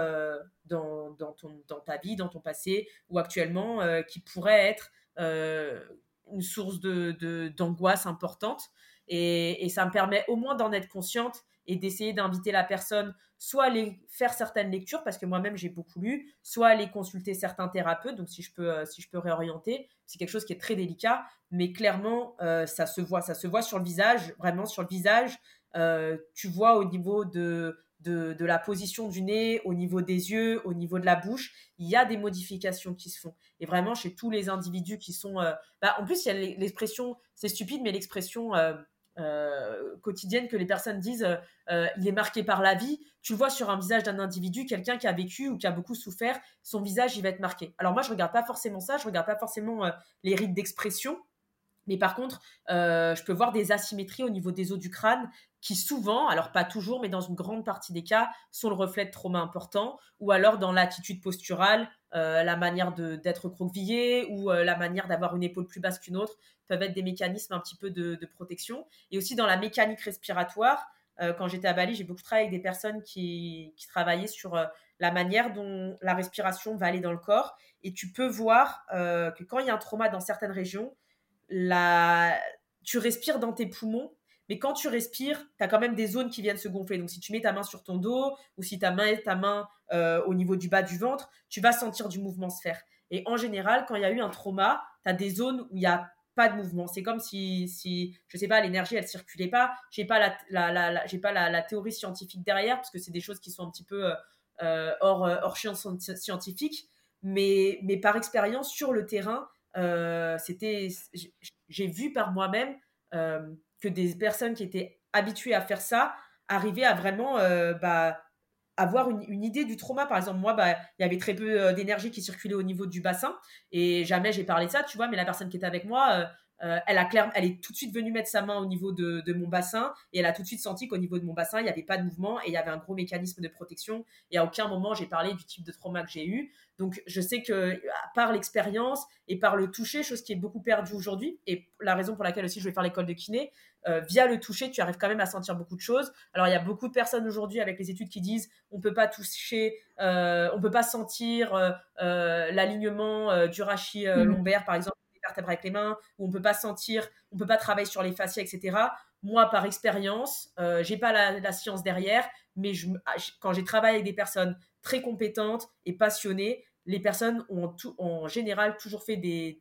dans, dans, ton, dans ta vie, dans ton passé ou actuellement qui pourrait être une source de, d'angoisse importante et, ça me permet au moins d'en être consciente et d'essayer d'inviter la personne soit à aller faire certaines lectures parce que moi-même j'ai beaucoup lu, soit aller consulter certains thérapeutes. Donc si je peux, si je peux réorienter, c'est quelque chose qui est très délicat, mais clairement ça se voit, ça se voit sur le visage, vraiment sur le visage. Euh, tu vois au niveau de, de, la position du nez, au niveau des yeux, au niveau de la bouche, il y a des modifications qui se font. Et vraiment, chez tous les individus qui sont... Euh, bah, en plus, il y a l'expression, c'est stupide, mais l'expression euh, quotidienne que les personnes disent, il est marqué par la vie. Tu vois sur un visage d'un individu, quelqu'un qui a vécu ou qui a beaucoup souffert, son visage, il va être marqué. Alors moi, je regarde pas forcément ça, je regarde pas forcément les rites d'expression. Mais par contre, je peux voir des asymétries au niveau des os du crâne qui souvent, alors pas toujours, mais dans une grande partie des cas, sont le reflet de traumas importants, ou alors dans l'attitude posturale, la manière d'être croquevillé ou la manière d'avoir une épaule plus basse qu'une autre peuvent être des mécanismes un petit peu de, de protection. Et aussi dans la mécanique respiratoire, quand j'étais à Bali, j'ai beaucoup travaillé avec des personnes qui, qui travaillaient sur la manière dont la respiration va aller dans le corps. Et tu peux voir que quand il y a un trauma dans certaines régions, la... tu respires dans tes poumons mais quand tu respires, tu as quand même des zones qui viennent se gonfler. Donc, si tu mets ta main sur ton dos ou si ta main ta main euh, au niveau du bas du ventre, tu vas sentir du mouvement se faire. Et en général, quand il y a eu un trauma, tu as des zones où il n'y a pas de mouvement. C'est comme si, si, je sais pas, l'énergie, elle circulait pas. J'ai pas la, la, j'ai pas la, théorie scientifique derrière parce que c'est des choses qui sont un petit peu euh, euh, hors, hors champ scientifique. Mais, mais par expérience, sur le terrain, c'était, j'ai vu par moi-même que des personnes qui étaient habituées à faire ça arrivaient à vraiment euh, bah, avoir une, idée du trauma. Par exemple, moi, bah, il y avait très peu euh, d'énergie qui circulait au niveau du bassin et jamais j'ai parlé de ça, tu vois, mais la personne qui était avec moi, euh, euh, elle, a clair, elle est tout de suite venue mettre sa main au niveau de, mon bassin et elle a tout de suite senti qu'au niveau de mon bassin, il n'y avait pas de mouvement et il y avait un gros mécanisme de protection. Et à aucun moment, j'ai parlé du type de trauma que j'ai eu. Donc, je sais que par l'expérience et par le toucher, chose qui est beaucoup perdue aujourd'hui, et la raison pour laquelle aussi je vais faire l'école de kiné, euh, via le toucher, tu arrives quand même à sentir beaucoup de choses. Alors, il y a beaucoup de personnes aujourd'hui avec les études qui disent on peut pas toucher, euh, on peut pas sentir l'alignement du rachis mmh. lombaire, par exemple vertèbres avec les mains, où on peut pas sentir, on peut pas travailler sur les fascias, etc. Moi, par expérience, euh, j'ai pas la, science derrière, mais je, ah, quand j'ai travaillé avec des personnes très compétentes et passionnées, les personnes ont en général toujours fait des,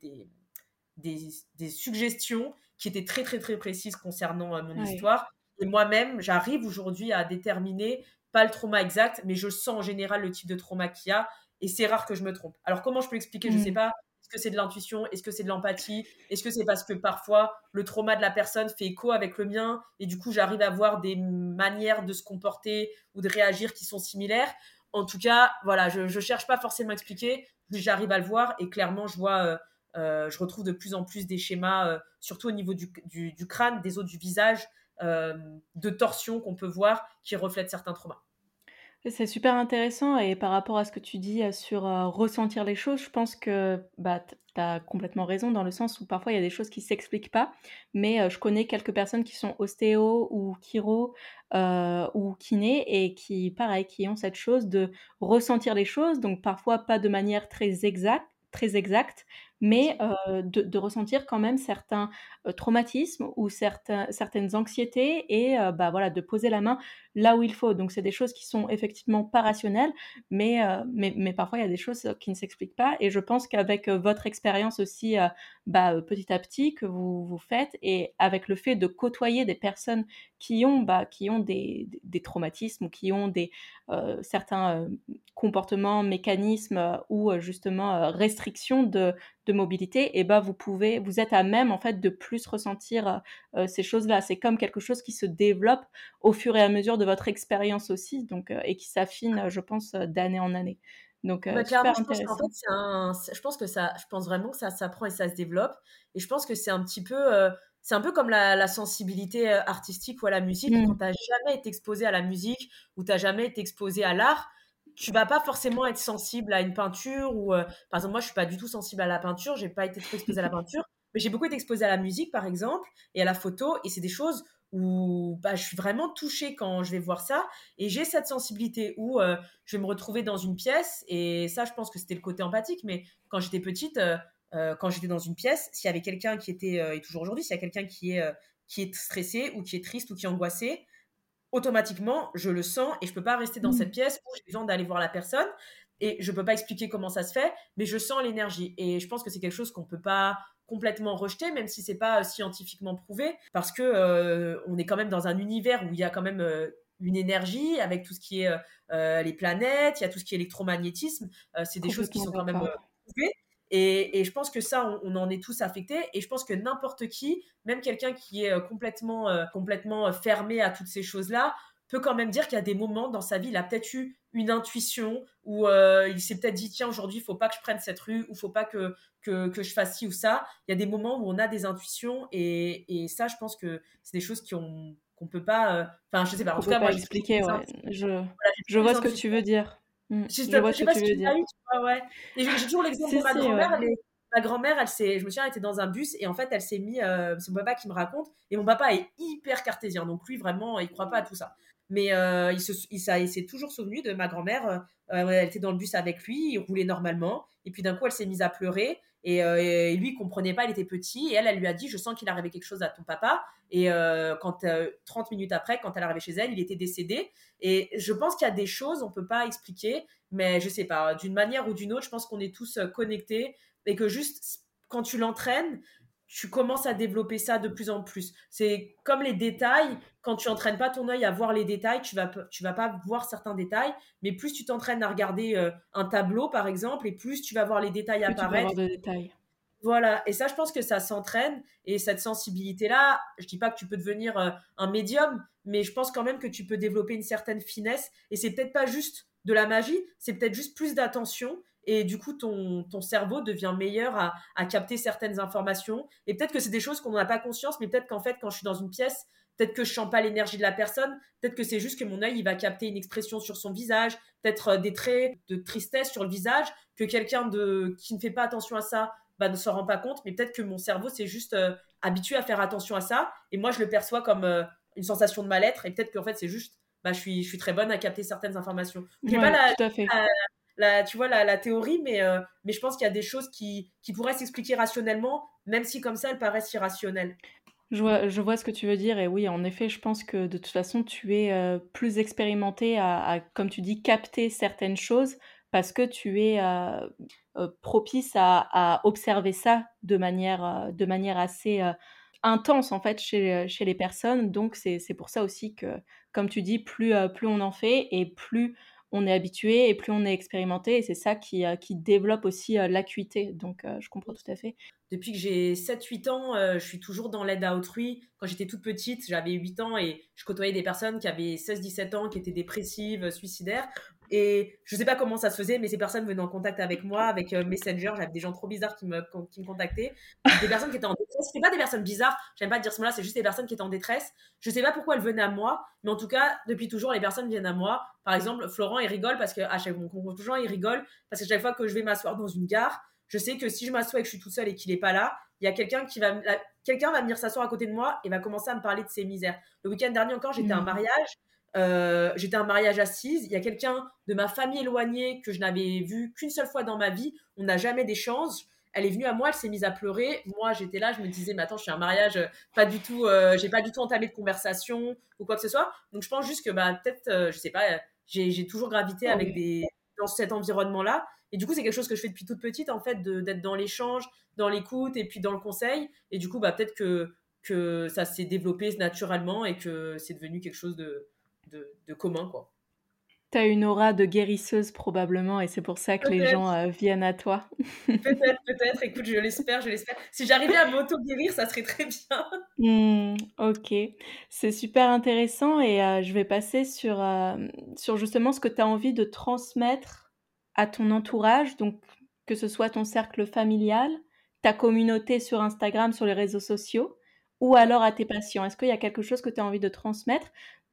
des, des, suggestions qui étaient très très très précises concernant euh, mon histoire. Et moi-même, j'arrive aujourd'hui à déterminer pas le trauma exact, mais je sens en général le type de trauma qu'il y a. Et c'est rare que je me trompe. Alors comment je peux expliquer? Je Je mmh. sais pas. Est-ce que c'est de l'intuition? Est-ce que c'est de l'empathie? Est-ce que c'est parce que parfois le trauma de la personne fait écho avec le mien et du coup j'arrive à voir des manières de se comporter ou de réagir qui sont similaires? En tout cas, voilà, je ne cherche pas forcément à expliquer, j'arrive à le voir et clairement je vois, euh, euh, je retrouve de plus en plus des schémas, euh, surtout au niveau du, crâne, des os du visage, de torsion qu'on peut voir qui reflètent certains traumas. C'est super intéressant et par rapport à ce que tu dis euh, sur euh, ressentir les choses, je pense que bah, tu as complètement raison dans le sens où parfois il y a des choses qui s'expliquent pas, mais euh, je connais quelques personnes qui sont ostéo ou chiro ou kiné et qui, pareil, qui ont cette chose de ressentir les choses, donc parfois pas de manière très exacte, très exacte, mais de, ressentir quand même certains traumatismes ou certaines anxiétés et bah, voilà, de poser la main là où il faut. Donc, c'est des choses qui sont effectivement pas rationnelles, mais, mais, mais, parfois il y a des choses qui ne s'expliquent pas. Et je pense qu'avec votre expérience aussi, bah, petit à petit, que vous, vous faites, et avec le fait de côtoyer des personnes qui ont, bah, qui ont des, des, traumatismes ou qui ont des, certains comportements, mécanismes ou justement restrictions de de mobilité, et ben vous pouvez, vous êtes à même en fait de plus ressentir euh, ces choses-là. C'est comme quelque chose qui se développe au fur et à mesure de votre expérience aussi, donc euh, et qui s'affine, je pense, d'année en année. Donc, bah, super je pense, un... je pense que ça, je pense vraiment que ça s'apprend et ça se développe. Et je pense que c'est un petit peu, euh, c'est un peu comme la, sensibilité artistique ou à la musique. Mmh. Quand tu n'as jamais été exposé à la musique ou tu n'as jamais été exposé à l'art, tu vas pas forcément être sensible à une peinture ou euh, par exemple moi je suis pas du tout sensible à la peinture. J'ai pas été trop exposée à la peinture mais j'ai beaucoup été exposée à la musique par exemple et à la photo. Et c'est des choses où bah, je suis vraiment touchée quand je vais voir ça. Et j'ai cette sensibilité où euh, je vais me retrouver dans une pièce. Et ça je pense que c'était le côté empathique. Mais quand j'étais petite euh, quand j'étais dans une pièce s'il y avait quelqu'un qui était et toujours aujourd'hui s'il y a quelqu'un qui est qui est stressé ou qui est triste ou qui est angoissé automatiquement, je le sens et je peux pas rester dans mmh. cette pièce où j'ai besoin d'aller voir la personne et je peux pas expliquer comment ça se fait, mais je sens l'énergie et je pense que c'est quelque chose qu'on peut pas complètement rejeter, même si c'est pas euh, scientifiquement prouvé, parce que euh, on est quand même dans un univers où il y a quand même euh, une énergie avec tout ce qui est les planètes, il y a tout ce qui est électromagnétisme, c'est des choses qui sont quand même prouvées. Et, je pense que ça, on, en est tous affectés. Et je pense que n'importe qui, même quelqu'un qui est euh, complètement, euh, complètement euh, fermé à toutes ces choses-là, peut quand même dire qu'il y a des moments dans sa vie, il a peut-être eu une intuition où il s'est peut-être dit tiens aujourd'hui il faut pas que je prenne cette rue ou faut pas que, que, que, je fasse ci ou ça. Il y a des moments où on a des intuitions et, et ça je pense que c'est des choses qui ont qu'on peut pas. Enfin je sais pas. En tout cas moi expliquer. Ouais. Je, je vois ce que tu veux dire. Mmh. Je, je vois ce que tu veux dire. ouais. J'ai toujours l'exemple de ma grand-mère. Ma grand-mère, elle s'est, je me souviens, elle était dans un bus et en fait, elle s'est mis. Euh, c'est mon papa qui me raconte. Et mon papa est hyper cartésien, donc lui vraiment, il croit pas à tout ça. Mais euh, il, se, il, s'est toujours souvenu de ma grand-mère. Euh, elle était dans le bus avec lui, il roulait normalement. Et puis d'un coup, elle s'est mise à pleurer. Et, et, lui, il comprenait pas, il était petit. Et elle, elle lui a dit Je sens qu'il arrivait quelque chose à ton papa. Et quand 30 minutes après, quand elle est arrivée chez elle, il était décédé. Et je pense qu'il y a des choses, on peut pas expliquer. Mais je sais pas, d'une manière ou d'une autre, je pense qu'on est tous connectés et que juste quand tu l'entraînes, tu commences à développer ça de plus en plus. C'est comme les détails, quand tu entraînes pas ton œil à voir les détails, tu vas tu vas pas voir certains détails, mais plus tu t'entraînes à regarder euh, un tableau par exemple et plus tu vas voir les détails apparaître. Tu détails. Voilà, et ça je pense que ça s'entraîne et cette sensibilité là, je dis pas que tu peux devenir euh, un médium, mais je pense quand même que tu peux développer une certaine finesse et c'est peut-être pas juste de la magie, c'est peut-être juste plus d'attention et du coup ton, ton cerveau devient meilleur à, à capter certaines informations. Et peut-être que c'est des choses qu'on n'a pas conscience mais peut-être qu'en fait quand je suis dans une pièce peut-être que je sens pas l'énergie de la personne. Peut-être que c'est juste que mon œil il va capter une expression sur son visage. Peut-être euh, des traits de tristesse sur le visage que quelqu'un de qui ne fait pas attention à ça bah, ne s'en rend pas compte. Mais peut-être que mon cerveau c'est juste euh, habitué à faire attention à ça. Et moi je le perçois comme euh, une sensation de mal-être. Et peut-être qu'en fait c'est juste bah, je suis je suis très bonne à capter certaines informations. Ouais, pas la, la, tu vois, la, théorie, mais, euh, mais je pense qu'il y a des choses qui, qui pourraient s'expliquer rationnellement, même si comme ça, elles paraissent irrationnelles. Je vois, je vois ce que tu veux dire et oui, en effet, je pense que de toute façon, tu es euh, plus expérimenté à, comme tu dis, capter certaines choses parce que tu es euh, propice à, observer ça de manière, de manière assez intense en fait chez, chez les personnes. Donc c'est pour ça aussi que, comme tu dis, plus, plus on en fait et plus on est habitué et plus on est expérimenté et c'est ça qui, euh, qui développe aussi euh, l'acuité. Donc euh, je comprends tout à fait. Depuis que j'ai 7-8 ans, je suis toujours dans l'aide à autrui. Quand j'étais toute petite, j'avais 8 ans et je côtoyais des personnes qui avaient 16-17 ans, qui étaient dépressives, suicidaires. Et je sais pas comment ça se faisait, mais ces personnes venaient en contact avec moi, avec euh, Messenger. J'avais des gens trop bizarres qui me, qui me contactaient. Des personnes qui étaient en détresse. C'était pas des personnes bizarres, j'aime pas dire ce mot-là, c'est juste des personnes qui étaient en détresse. Je sais pas pourquoi elles venaient à moi, mais en tout cas, depuis toujours, les personnes viennent à moi. Par exemple, Florent, il rigole parce que à chaque fois, toujours, il rigole parce que chaque fois que je vais m'asseoir dans une gare, je sais que si je m'assois et que je suis toute seule et qu'il est pas là, il y a quelqu'un qui va, quelqu'un va venir s'asseoir à côté de moi et va commencer à me parler de ses misères. Le week-end dernier encore, j'étais à un mmh. mariage euh, j'étais à un mariage assise. Il y a quelqu'un de ma famille éloignée que je n'avais vu qu'une seule fois dans ma vie. On n'a jamais d'échange. Elle est venue à moi, elle s'est mise à pleurer. Moi, j'étais là, je me disais, mais attends, je suis à un mariage, euh, pas du tout, euh, j'ai pas du tout entamé de conversation ou quoi que ce soit. Donc, je pense juste que, bah, peut-être, je sais pas, j'ai toujours gravité avec des, dans cet environnement-là. Et du coup, c'est quelque chose que je fais depuis toute petite, en fait, d'être dans l'échange, dans l'écoute et puis dans le conseil. Et du coup, bah, peut-être que, que ça s'est développé naturellement et que c'est devenu quelque chose de, de, commun, quoi. Tu as une aura de guérisseuse probablement et c'est pour ça que les gens euh, viennent à toi. peut-être, peut-être. Écoute, je l'espère, je l'espère. Si j'arrivais à m'auto-guérir, ça serait très bien. Mmh, ok, c'est super intéressant et euh, je vais passer sur, euh, sur justement ce que tu as envie de transmettre à ton entourage, donc que ce soit ton cercle familial, ta communauté sur Instagram, sur les réseaux sociaux, ou alors à tes patients. Est-ce qu'il y a quelque chose que tu as envie de transmettre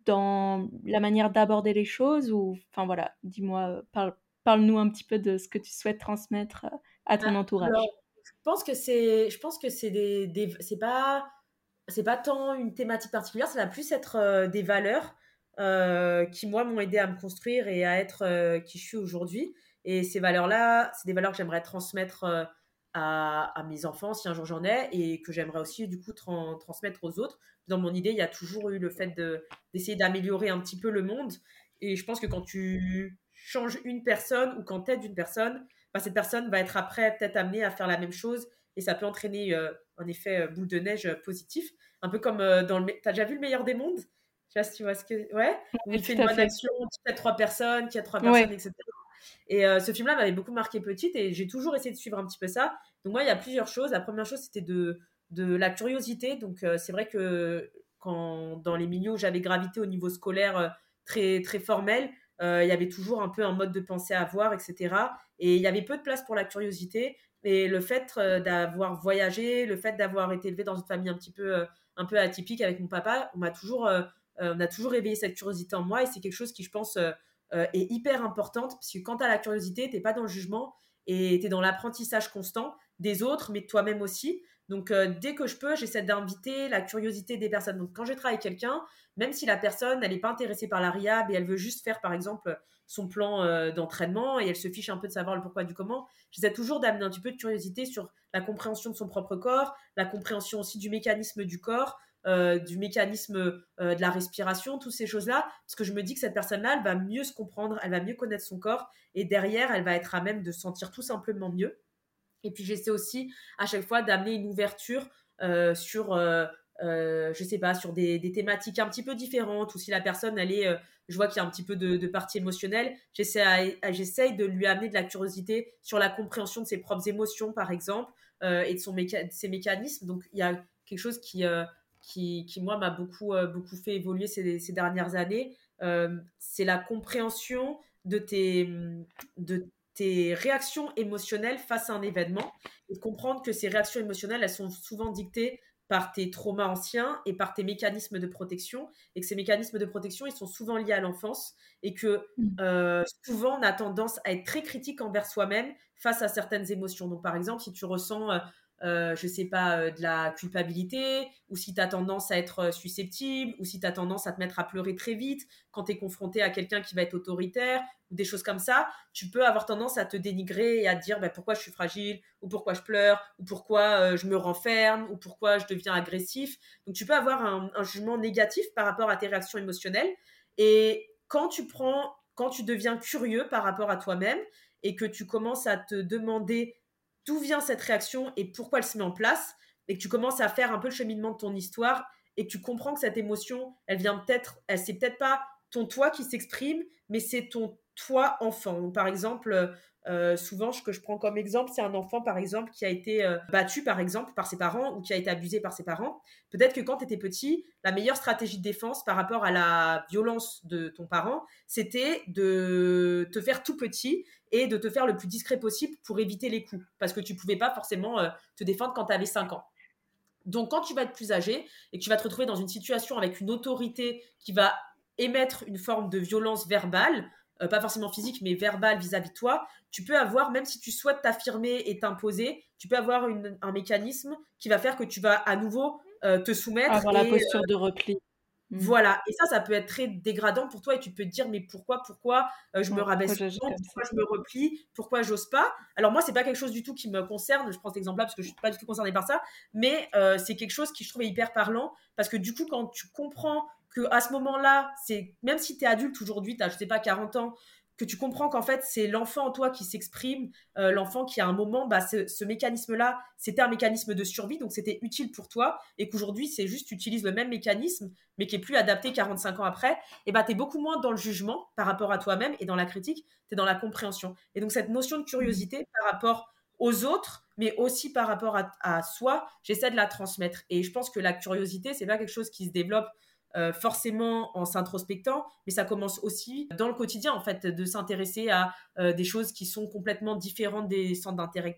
dans la manière d'aborder les choses ou enfin voilà dis-moi parle, parle-nous un petit peu de ce que tu souhaites transmettre euh, à ton ah, entourage. je pense que c'est je pense que c'est des, c'est pas c'est pas tant une thématique particulière ça va plus être euh, des valeurs euh, qui moi m'ont aidé à me construire et à être qui je suis aujourd'hui. Et ces valeurs là c'est des valeurs que j'aimerais transmettre à, mes enfants si un jour j'en ai et que j'aimerais aussi du coup transmettre aux autres. Dans mon idée, il y a toujours eu le fait d'essayer d'améliorer un petit peu le monde. Et je pense que quand tu changes une personne ou quand tu aides une personne, bah, cette personne va être après peut-être amenée à faire la même chose et ça peut entraîner euh, un effet euh, boule de neige euh, positif. Un peu comme dans le. T'as déjà vu le meilleur des mondes? Je sais pas si tu vois ce que. Ouais Il fait une bonne action, tu as trois personnes, qui a trois personnes, etc. Et euh, ce film-là m'avait beaucoup marqué petite et j'ai toujours essayé de suivre un petit peu ça. Donc moi, il y a plusieurs choses. La première chose, c'était de, de la curiosité. Donc euh, c'est vrai que quand dans les milieux où j'avais gravité au niveau scolaire euh, très, très formel, il y avait toujours un peu un mode de pensée à avoir, etc. Et il y avait peu de place pour la curiosité. Et le fait d'avoir voyagé, le fait d'avoir été élevé dans une famille un petit peu, un peu atypique avec mon papa, on m'a toujours, on a toujours éveillé cette curiosité en moi et c'est quelque chose qui, je pense, est hyper importante, parce que quand tu as la curiosité, tu pas dans le jugement et tu es dans l'apprentissage constant des autres, mais de toi-même aussi. Donc, dès que je peux, j'essaie d'inviter la curiosité des personnes. Donc, quand je travaille avec quelqu'un, même si la personne, elle n'est pas intéressée par la RIAB et elle veut juste faire, par exemple, son plan d'entraînement et elle se fiche un peu de savoir le pourquoi du comment, j'essaie toujours d'amener un petit peu de curiosité sur la compréhension de son propre corps, la compréhension aussi du mécanisme du corps, du mécanisme de la respiration, toutes ces choses-là, parce que je me dis que cette personne-là, elle va mieux se comprendre, elle va mieux connaître son corps, et derrière, elle va être à même de sentir tout simplement mieux. Et puis j'essaie aussi à chaque fois d'amener une ouverture euh, sur, euh, euh, je sais pas, sur des, thématiques un petit peu différentes, ou si la personne, elle est, je vois qu'il y a un petit peu de, partie émotionnelle, j'essaie de lui amener de la curiosité sur la compréhension de ses propres émotions, par exemple, et de, son ses mécanismes. Donc il y a quelque chose qui, qui, qui moi, m'a beaucoup, beaucoup fait évoluer ces, ces dernières années. c'est la compréhension de tes, de tes réactions émotionnelles face à un événement et comprendre que ces réactions émotionnelles, elles sont souvent dictées par tes traumas anciens et par tes mécanismes de protection, et que ces mécanismes de protection, ils sont souvent liés à l'enfance, et que mmh. euh, souvent, on a tendance à être très critique envers soi-même face à certaines émotions. Donc, par exemple, si tu ressens euh, euh, je sais pas, euh, de la culpabilité, ou si tu as tendance à être euh, susceptible, ou si tu as tendance à te mettre à pleurer très vite quand tu es confronté à quelqu'un qui va être autoritaire, ou des choses comme ça, tu peux avoir tendance à te dénigrer et à te dire bah, pourquoi je suis fragile, ou pourquoi je pleure, ou pourquoi je me renferme, ou pourquoi je deviens agressif. Donc tu peux avoir un, un jugement négatif par rapport à tes réactions émotionnelles. Et quand tu prends, quand tu deviens curieux par rapport à toi-même, et que tu commences à te demander d'où vient cette réaction et pourquoi elle se met en place, et que tu commences à faire un peu le cheminement de ton histoire, et que tu comprends que cette émotion, elle vient peut-être, elle c'est peut-être pas ton toi qui s'exprime, mais c'est ton toi enfant. par exemple, euh, souvent, ce que je prends comme exemple, c'est un enfant, par exemple, qui a été euh, battu, par exemple, par ses parents ou qui a été abusé par ses parents. Peut-être que quand tu étais petit, la meilleure stratégie de défense par rapport à la violence de ton parent, c'était de te faire tout petit et de te faire le plus discret possible pour éviter les coups. Parce que tu pouvais pas forcément euh, te défendre quand tu avais 5 ans. Donc, quand tu vas être plus âgé et que tu vas te retrouver dans une situation avec une autorité qui va émettre une forme de violence verbale, euh, pas forcément physique, mais verbal vis-à-vis de toi, tu peux avoir, même si tu souhaites t'affirmer et t'imposer, tu peux avoir un mécanisme qui va faire que tu vas à nouveau euh, te soumettre. Avoir la posture euh, de repli. Mmh. Voilà, et ça, ça peut être très dégradant pour toi et tu peux te dire mais pourquoi, pourquoi je me rabaisse pourquoi, je me replie, pourquoi j'ose pas? Alors moi, c'est pas quelque chose du tout qui me concerne. Je prends cet exemple-là parce que je suis pas du tout concernée par ça, mais c'est quelque chose qui je trouve hyper parlant parce que du coup, quand tu comprends que à ce moment-là, c'est même si tu es adulte aujourd'hui, tu as, je sais pas, 40 ans, que tu comprends qu'en fait, c'est l'enfant en toi qui s'exprime, euh, l'enfant qui à un moment, bah, ce, mécanisme-là, c'était un mécanisme de survie, donc c'était utile pour toi, et qu'aujourd'hui, c'est juste, tu utilises le même mécanisme, mais qui est plus adapté 45 ans après, et bah, tu es beaucoup moins dans le jugement par rapport à toi-même et dans la critique, tu es dans la compréhension. Et donc, cette notion de curiosité par rapport aux autres, mais aussi par rapport à, à soi, j'essaie de la transmettre. Et je pense que la curiosité, c'est pas quelque chose qui se développe euh, forcément en s'introspectant, mais ça commence aussi dans le quotidien, en fait, de s'intéresser à euh, des choses qui sont complètement différentes des centres d'intérêt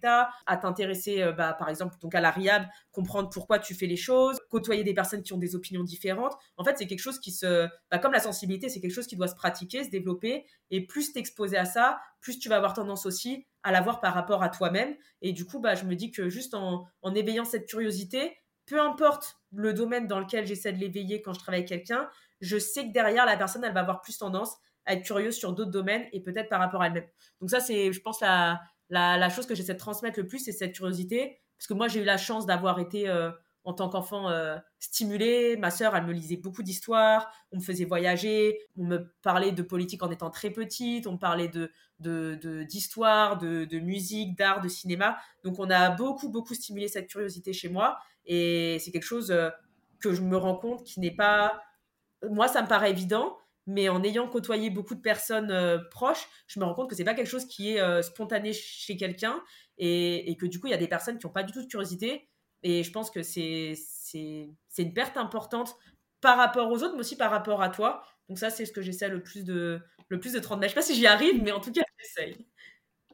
à t'intéresser, euh, bah, par exemple, donc à la RIAB, comprendre pourquoi tu fais les choses, côtoyer des personnes qui ont des opinions différentes. En fait, c'est quelque chose qui se, bah, comme la sensibilité, c'est quelque chose qui doit se pratiquer, se développer, et plus t'exposer à ça, plus tu vas avoir tendance aussi à l'avoir par rapport à toi-même. Et du coup, bah, je me dis que juste en, en éveillant cette curiosité, peu importe le domaine dans lequel j'essaie de l'éveiller quand je travaille avec quelqu'un, je sais que derrière, la personne, elle va avoir plus tendance à être curieuse sur d'autres domaines et peut-être par rapport à elle-même. Donc ça, c'est, je pense, la, chose que j'essaie de transmettre le plus, c'est cette curiosité. Parce que moi, j'ai eu la chance d'avoir été, euh, en tant qu'enfant, euh, stimulée. Ma sœur, elle me lisait beaucoup d'histoires, on me faisait voyager, on me parlait de politique en étant très petite, on me parlait de, d'histoire, de, de, musique, d'art, de cinéma. Donc on a beaucoup, beaucoup stimulé cette curiosité chez moi. Et c'est quelque chose euh, que je me rends compte qui n'est pas... Moi, ça me paraît évident, mais en ayant côtoyé beaucoup de personnes euh, proches, je me rends compte que c'est pas quelque chose qui est euh, spontané chez quelqu'un et, et, que du coup, il y a des personnes qui n'ont pas du tout de curiosité. Et je pense que c'est une perte importante par rapport aux autres, mais aussi par rapport à toi. Donc ça, c'est ce que j'essaie le plus de le plus de Je sais pas si j'y arrive, mais en tout cas, j'essaye.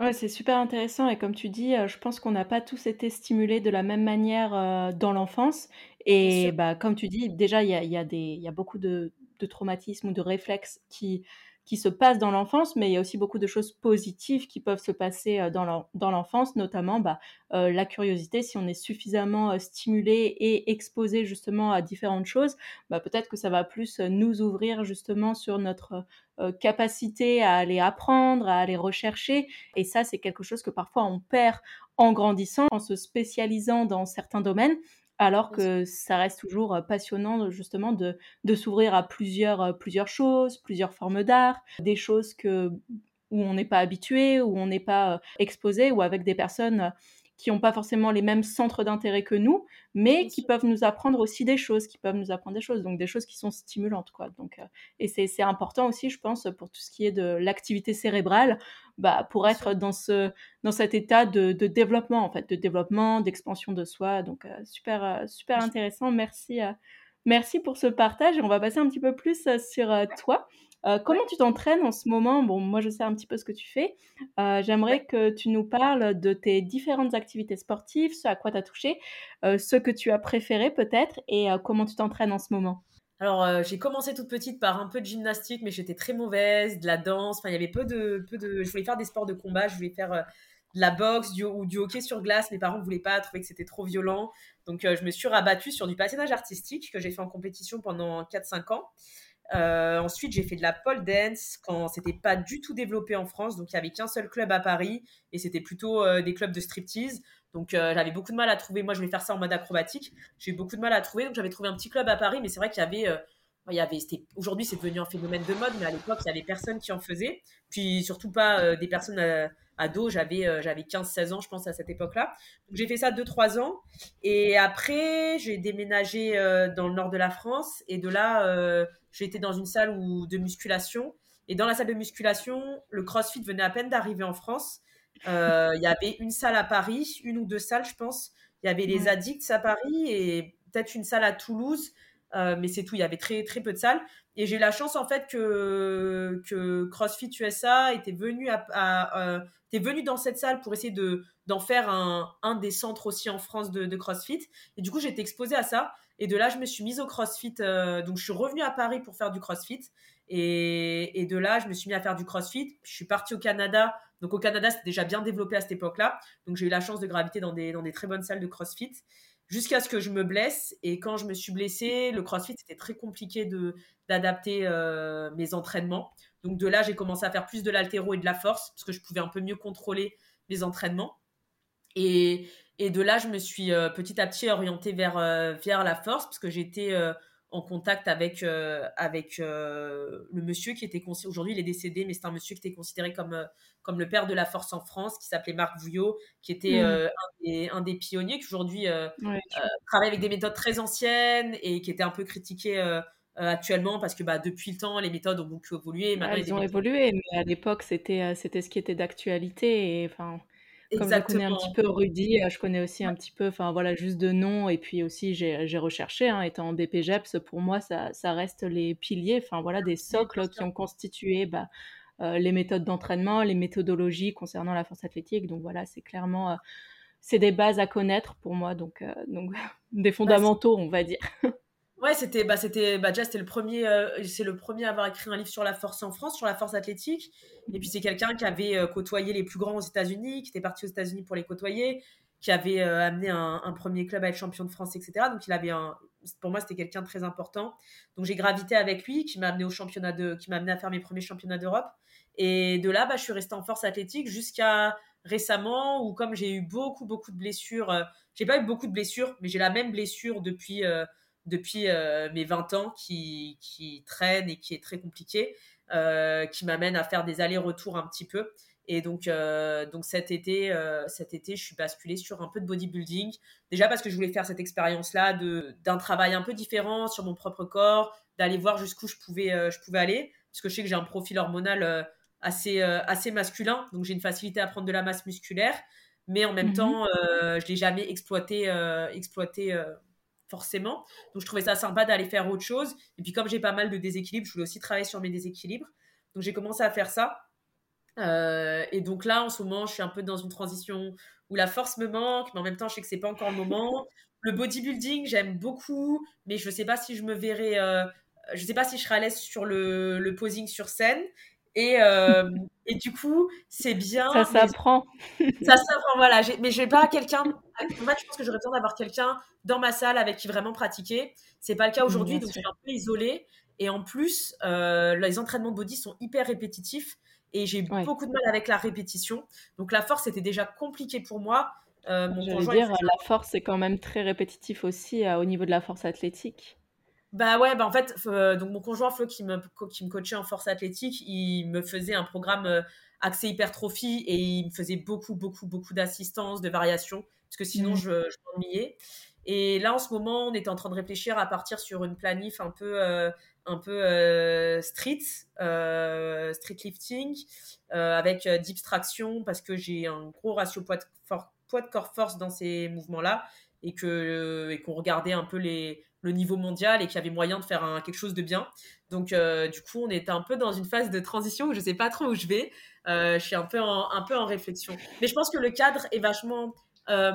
Ouais, c'est super intéressant et comme tu dis, euh, je pense qu'on n'a pas tous été stimulés de la même manière, euh, dans l'enfance et bah, comme tu dis, déjà il y a y a y a beaucoup de de traumatismes ou de réflexes qui qui se passent dans l'enfance, mais il y a aussi beaucoup de choses positives qui peuvent se passer euh, dans l'enfance, notamment bah, euh, la curiosité. Si on est suffisamment stimulé et exposé justement à différentes choses, bah, peut-être que ça va plus nous ouvrir justement sur notre capacité à aller apprendre, à aller rechercher. Et ça, c'est quelque chose que parfois on perd en grandissant, en se spécialisant dans certains domaines alors que ça reste toujours passionnant justement de, s'ouvrir à plusieurs, plusieurs choses, plusieurs formes d'art, des choses que, où on n'est pas habitué, où on n'est pas exposé, ou avec des personnes qui n'ont pas forcément les mêmes centres d'intérêt que nous, mais qui peuvent nous apprendre aussi des choses, qui peuvent nous apprendre des choses, donc des choses qui sont stimulantes, quoi. Donc, euh, et c'est important aussi, je pense, pour tout ce qui est de l'activité cérébrale, bah, pour être dans ce dans cet état de, de développement, en fait, de développement, d'expansion de soi. Donc, euh, super euh, super intéressant. Merci. Merci pour ce partage. On va passer un petit peu plus sur toi. Euh, comment tu t'entraînes en ce moment? Bon, moi je sais un petit peu ce que tu fais. Euh, j'aimerais que tu nous parles de tes différentes activités sportives, ce à quoi tu as touché, euh, ce que tu as préféré peut-être et comment tu t'entraînes en ce moment. Alors, j'ai commencé toute petite par un peu de gymnastique, mais j'étais très mauvaise, de la danse. Enfin, il y avait peu de, peu de. Je voulais faire des sports de combat, je voulais faire de la boxe du, ou du hockey sur glace. Mes parents ne voulaient pas, trouvaient que c'était trop violent. Donc, je me suis rabattue sur du patinage artistique que j'ai fait en compétition pendant 4-5 ans. Euh, ensuite, j'ai fait de la pole dance quand c'était pas du tout développé en France. Donc, il y avait qu'un seul club à Paris et c'était plutôt euh, des clubs de striptease. Donc, euh, j'avais beaucoup de mal à trouver. Moi, je vais faire ça en mode acrobatique. J'ai eu beaucoup de mal à trouver. Donc, j'avais trouvé un petit club à Paris, mais c'est vrai qu'il y avait. y avait aujourd'hui, c'est devenu un phénomène de mode, mais à l'époque, il y avait personne qui en faisait. Puis, surtout pas des personnes ado, j'avais j'avais 15-16 ans, je pense, à cette époque-là. J'ai fait ça 2-3 ans. Et après, j'ai déménagé dans le nord de la France. Et de là, j'ai été dans une salle de musculation. Et dans la salle de musculation, le CrossFit venait à peine d'arriver en France. Euh, il y avait une salle à Paris, une ou deux salles, je pense. Il y avait les Addicts à Paris et peut-être une salle à Toulouse. Euh, mais c'est tout, il y avait très, très peu de salles. Et j'ai eu la chance, en fait, que, que CrossFit USA était venu, à, euh, était venu dans cette salle pour essayer de, d'en faire un, un des centres aussi en France de, de CrossFit. Et du coup, j'étais exposée à ça. Et de là, je me suis mise au CrossFit. Euh, donc, je suis revenue à Paris pour faire du CrossFit. Et, et, de là, je me suis mis à faire du CrossFit. Je suis partie au Canada. Donc, au Canada, c'était déjà bien développé à cette époque-là. Donc, j'ai eu la chance de graviter dans des, dans des très bonnes salles de CrossFit jusqu'à ce que je me blesse. Et quand je me suis blessée, le CrossFit, c'était très compliqué d'adapter euh, mes entraînements. Donc, de là, j'ai commencé à faire plus de l'altéro et de la force parce que je pouvais un peu mieux contrôler les entraînements. Et, de là, je me suis euh, petit à petit orientée vers, euh, vers la force, parce que j'étais en contact avec, avec le monsieur qui était aujourd'hui, il est décédé, mais c'est un monsieur qui était considéré comme, comme le père de la force en France, qui s'appelait Marc Vouillot, qui était mmh. un, des, pionniers, qui aujourd'hui travaille avec des méthodes très anciennes et qui était un peu critiqué. actuellement parce que bah, depuis le temps les méthodes ont beaucoup évolué. elles ont évolué, mais à l'époque c'était c'était ce qui était d'actualité et enfin comme je connais un petit peu Rudy, euh, je connais aussi un petit peu, enfin voilà, juste de nom, et puis aussi j'ai recherché, hein, étant en BPGEPS, pour moi ça, ça, reste les piliers, enfin voilà, des socles qui ont constitué bah, euh, les méthodes d'entraînement, les méthodologies concernant la force athlétique, donc voilà, c'est clairement, euh, c'est des bases à connaître pour moi, donc, donc des bah, fondamentaux, on va dire. Ouais, c'était bah c'était bah déjà c'était le premier euh, c'est le premier à avoir écrit un livre sur la force en France, sur la force athlétique. Et puis c'est quelqu'un qui avait euh, côtoyé les plus grands aux États-Unis, qui était parti aux États-Unis pour les côtoyer, qui avait euh, amené un, premier club à être champion de France, etc. Donc il avait un pour moi c'était quelqu'un de très important. Donc j'ai gravité avec lui, qui m'a amené au championnat de qui m'a amené à faire mes premiers championnats d'Europe. Et de là, bah, je suis restée en force athlétique jusqu'à récemment où comme j'ai eu beaucoup beaucoup de blessures, j'ai pas eu beaucoup de blessures, mais j'ai la même blessure depuis depuis euh, mes 20 ans qui, qui, traîne et qui est très compliqué, euh, qui m'amène à faire des allers-retours un petit peu. Et donc, euh, donc cet, été, cet été, je suis basculée sur un peu de bodybuilding. Déjà parce que je voulais faire cette expérience-là d'un travail un peu différent sur mon propre corps, d'aller voir jusqu'où je pouvais, je pouvais aller. Parce que je sais que j'ai un profil hormonal assez, assez masculin. Donc j'ai une facilité à prendre de la masse musculaire. Mais en même mmh temps, je ne l'ai jamais exploité, exploité forcément. Donc je trouvais ça sympa d'aller faire autre chose. Et puis comme j'ai pas mal de déséquilibres, je voulais aussi travailler sur mes déséquilibres. Donc j'ai commencé à faire ça. Euh, et donc là, en ce moment, je suis un peu dans une transition où la force me manque, mais en même temps, je sais que c'est pas encore le moment. Le bodybuilding, j'aime beaucoup, mais je sais pas si je me verrai. Euh, je sais pas si je serai à l'aise sur le, le, posing sur scène. Et, et du coup, c'est bien. Ça s'apprend. ça s'apprend, voilà. Mais je n'ai pas quelqu'un. En fait, je pense que j'aurais besoin d'avoir quelqu'un dans ma salle avec qui vraiment pratiquer. C'est pas le cas aujourd'hui, donc je suis un peu isolée. Et en plus, les entraînements body sont hyper répétitifs et j'ai beaucoup de mal avec la répétition. Donc la force était déjà compliquée pour moi. Euh, J'allais dire, la force c'est quand même très répétitif aussi au niveau de la force athlétique. Bah ouais, bah en fait, euh, donc mon conjoint Flo qui me, qui me coachait en force athlétique, il me faisait un programme euh, axé hypertrophie et il me faisait beaucoup, beaucoup, beaucoup d'assistance, de variations, parce que sinon mmh. je, je m'ennuyais. Et là, en ce moment, on était en train de réfléchir à partir sur une planif un peu, euh, un peu street, street lifting, avec deep traction, parce que j'ai un gros ratio poids de, poids de corps force dans ces mouvements-là, et que et qu'on regardait un peu les, le niveau mondial et qu'il y avait moyen de faire quelque chose de bien. Donc, euh, du coup, on est un peu dans une phase de transition où je ne sais pas trop où je vais. Euh, je suis un peu, en, réflexion. Mais je pense que le cadre est vachement euh,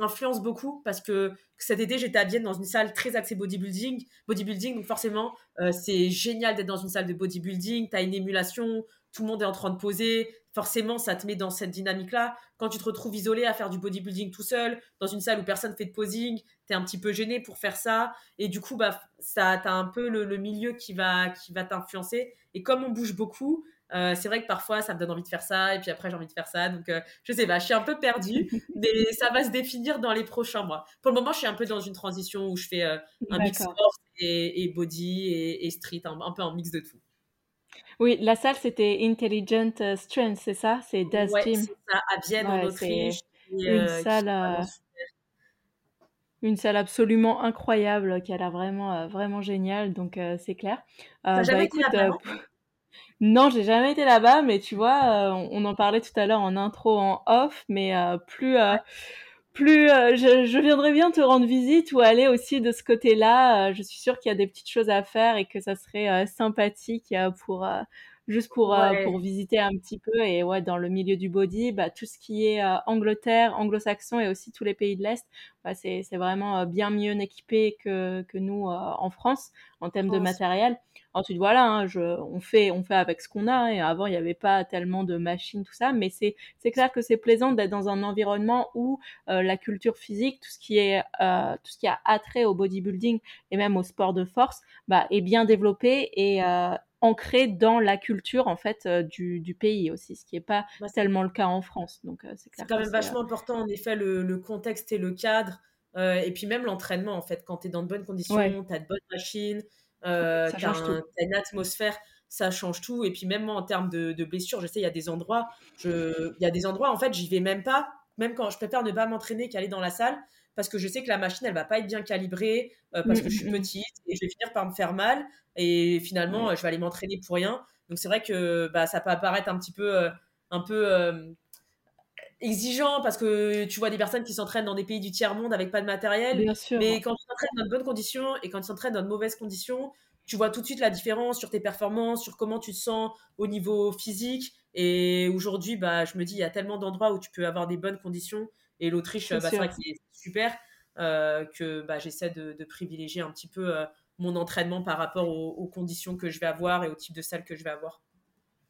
influence beaucoup parce que cet été j'étais à Vienne dans une salle très axée bodybuilding bodybuilding donc forcément c'est génial d'être dans une salle de bodybuilding tu as une émulation tout le monde est en train de poser forcément, ça te met dans cette dynamique-là. Quand tu te retrouves isolé à faire du bodybuilding tout seul, dans une salle où personne fait de posing, tu es un petit peu gêné pour faire ça. Et du coup, bah, ça, tu as un peu le, milieu qui va, qui va t'influencer. Et comme on bouge beaucoup, euh, c'est vrai que parfois, ça me donne envie de faire ça. Et puis après, j'ai envie de faire ça. Donc, euh, je sais pas, je suis un peu perdue. mais ça va se définir dans les prochains mois. Pour le moment, je suis un peu dans une transition où je fais euh, un mix sport et, body et, street, un peu en mix de tout. Oui, la salle, c'était Intelligent euh, Strength, c'est ça? C'est Das ouais, c'est ça, à Vienne, en Autriche. une euh, salle... Euh, une salle absolument incroyable qui a l'air vraiment, vraiment géniale, donc c'est clair. T'as bah, été là-bas Non, j'ai jamais été là-bas, mais tu vois, on, en parlait tout à l'heure en intro, en off, mais plus, plus euh, je, viendrais bien te rendre visite ou aller aussi de ce côté-là. Euh, je suis sûre qu'il y a des petites choses à faire et que ça serait euh, sympathique pour juste pour pour visiter un petit peu et ouais dans le milieu du body, bah, tout ce qui est Angleterre, anglo-saxon et aussi tous les pays de l'est, bah, c'est c'est vraiment bien mieux équipé que que nous en France en termes de matériel. Ensuite, voilà, hein, je, on, fait, on fait avec ce qu'on a. Et avant, il n'y avait pas tellement de machines, tout ça. Mais c'est, c'est clair que c'est plaisant d'être dans un environnement où euh, la culture physique, tout ce qui est, euh, tout ce qui a attrait au bodybuilding et même au sport de force, bah, est bien développé et euh, ancré dans la culture en fait du, du, pays aussi, ce qui n'est pas bah, tellement le cas en France. Donc c'est, c'est quand même vachement important en effet le, le, contexte et le cadre. et puis même l'entraînement en fait, quand tu es dans de bonnes conditions, tu as de bonnes machines, euh, une atmosphère, ça change tout. Et puis même moi, en termes de, blessures, je sais, il y a des endroits, je, il y a des endroits, en fait, j'y vais même pas, même quand je préfère ne pas m'entraîner qu'aller dans la salle, parce que je sais que la machine, elle va pas être bien calibrée, euh, parce mmh, que je suis mmh, mmh. petite, et je vais finir par me faire mal, et finalement, je vais aller m'entraîner pour rien. Donc c'est vrai que bah, ça peut apparaître un petit peu, euh, un peu euh, exigeant parce que tu vois des personnes qui s'entraînent dans des pays du tiers-monde avec pas de matériel. Mais quand tu t'entraînes dans de bonnes conditions et quand tu t'entraînes dans de mauvaises conditions, tu vois tout de suite la différence sur tes performances, sur comment tu te sens au niveau physique. Et aujourd'hui, bah, je me dis, il y a tellement d'endroits où tu peux avoir des bonnes conditions. Et l'Autriche, bah, c'est vrai que c'est super euh, que bah, j'essaie de, privilégier un petit peu euh, mon entraînement par rapport aux conditions que je vais avoir et au type de salle que je vais avoir.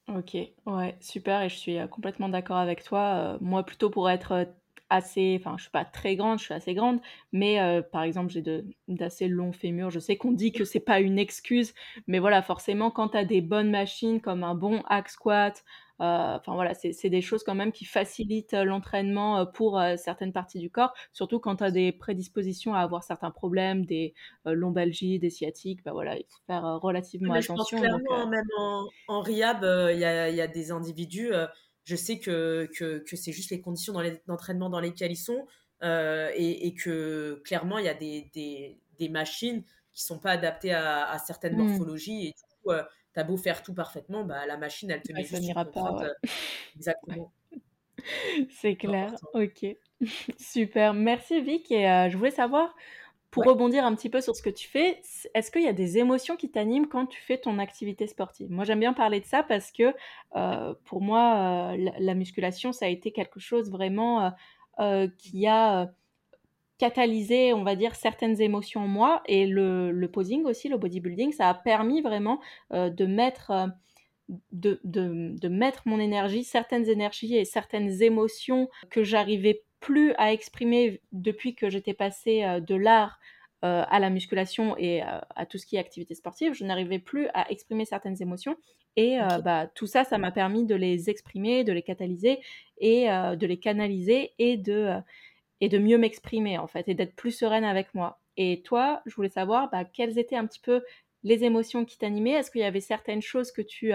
OK, ouais, super et je suis, complètement d'accord avec toi, moi plutôt pour être, assez enfin je suis pas très grande, je suis assez grande, mais par exemple j'ai d'assez longs fémurs. Je sais qu'on dit que c'est pas une excuse, mais voilà forcément quand tu as des bonnes machines comme un bon hack squat, euh, enfin voilà, c'est des choses quand même qui facilitent euh, l'entraînement euh, pour certaines parties du corps, surtout quand tu as des prédispositions à avoir certains problèmes, des lombalgies, des sciatiques, bah voilà, il faut faire relativement attention. Je pense clairement, même en, en rehab, il y, a, y, a, des individus, je sais que, que, que c'est juste les conditions d'entraînement dans lesquelles ils sont, et, et, que clairement, il y a des, des, des, machines qui sont pas adaptées à, à certaines mmh. morphologies, et du coup, t'as beau faire tout parfamment, bah, la machine, elle te met juste n'ira pas. Euh, exactement. C'est clair, ok. Super, merci Vic. Et euh, je voulais savoir, pour rebondir un petit peu sur ce que tu fais, est-ce qu'il y a des émotions qui t'animent quand tu fais ton activité sportive? Moi, j'aime bien parler de ça parce que euh, pour moi, la, musculation, ça a été quelque chose vraiment qui a catalyser, on va dire, certaines émotions en moi. Et le, posing aussi, le bodybuilding, ça a permis vraiment euh, de mettre, euh, de, de, de, mettre mon énergie, certaines énergies et certaines émotions que j'arrivais plus à exprimer depuis que j'étais passée de l'art à la musculation et à tout ce qui est activité sportive. Je n'arrivais plus à exprimer certaines émotions. Et bah, tout ça, ça m'a permis de les exprimer, de les catalyser et de les canaliser et de, et de mieux m'exprimer en fait et d'être plus sereine avec moi. Et toi, je voulais savoir bah, quelles étaient un petit peu les émotions qui t'animaient? Est-ce qu'il y avait certaines choses que tu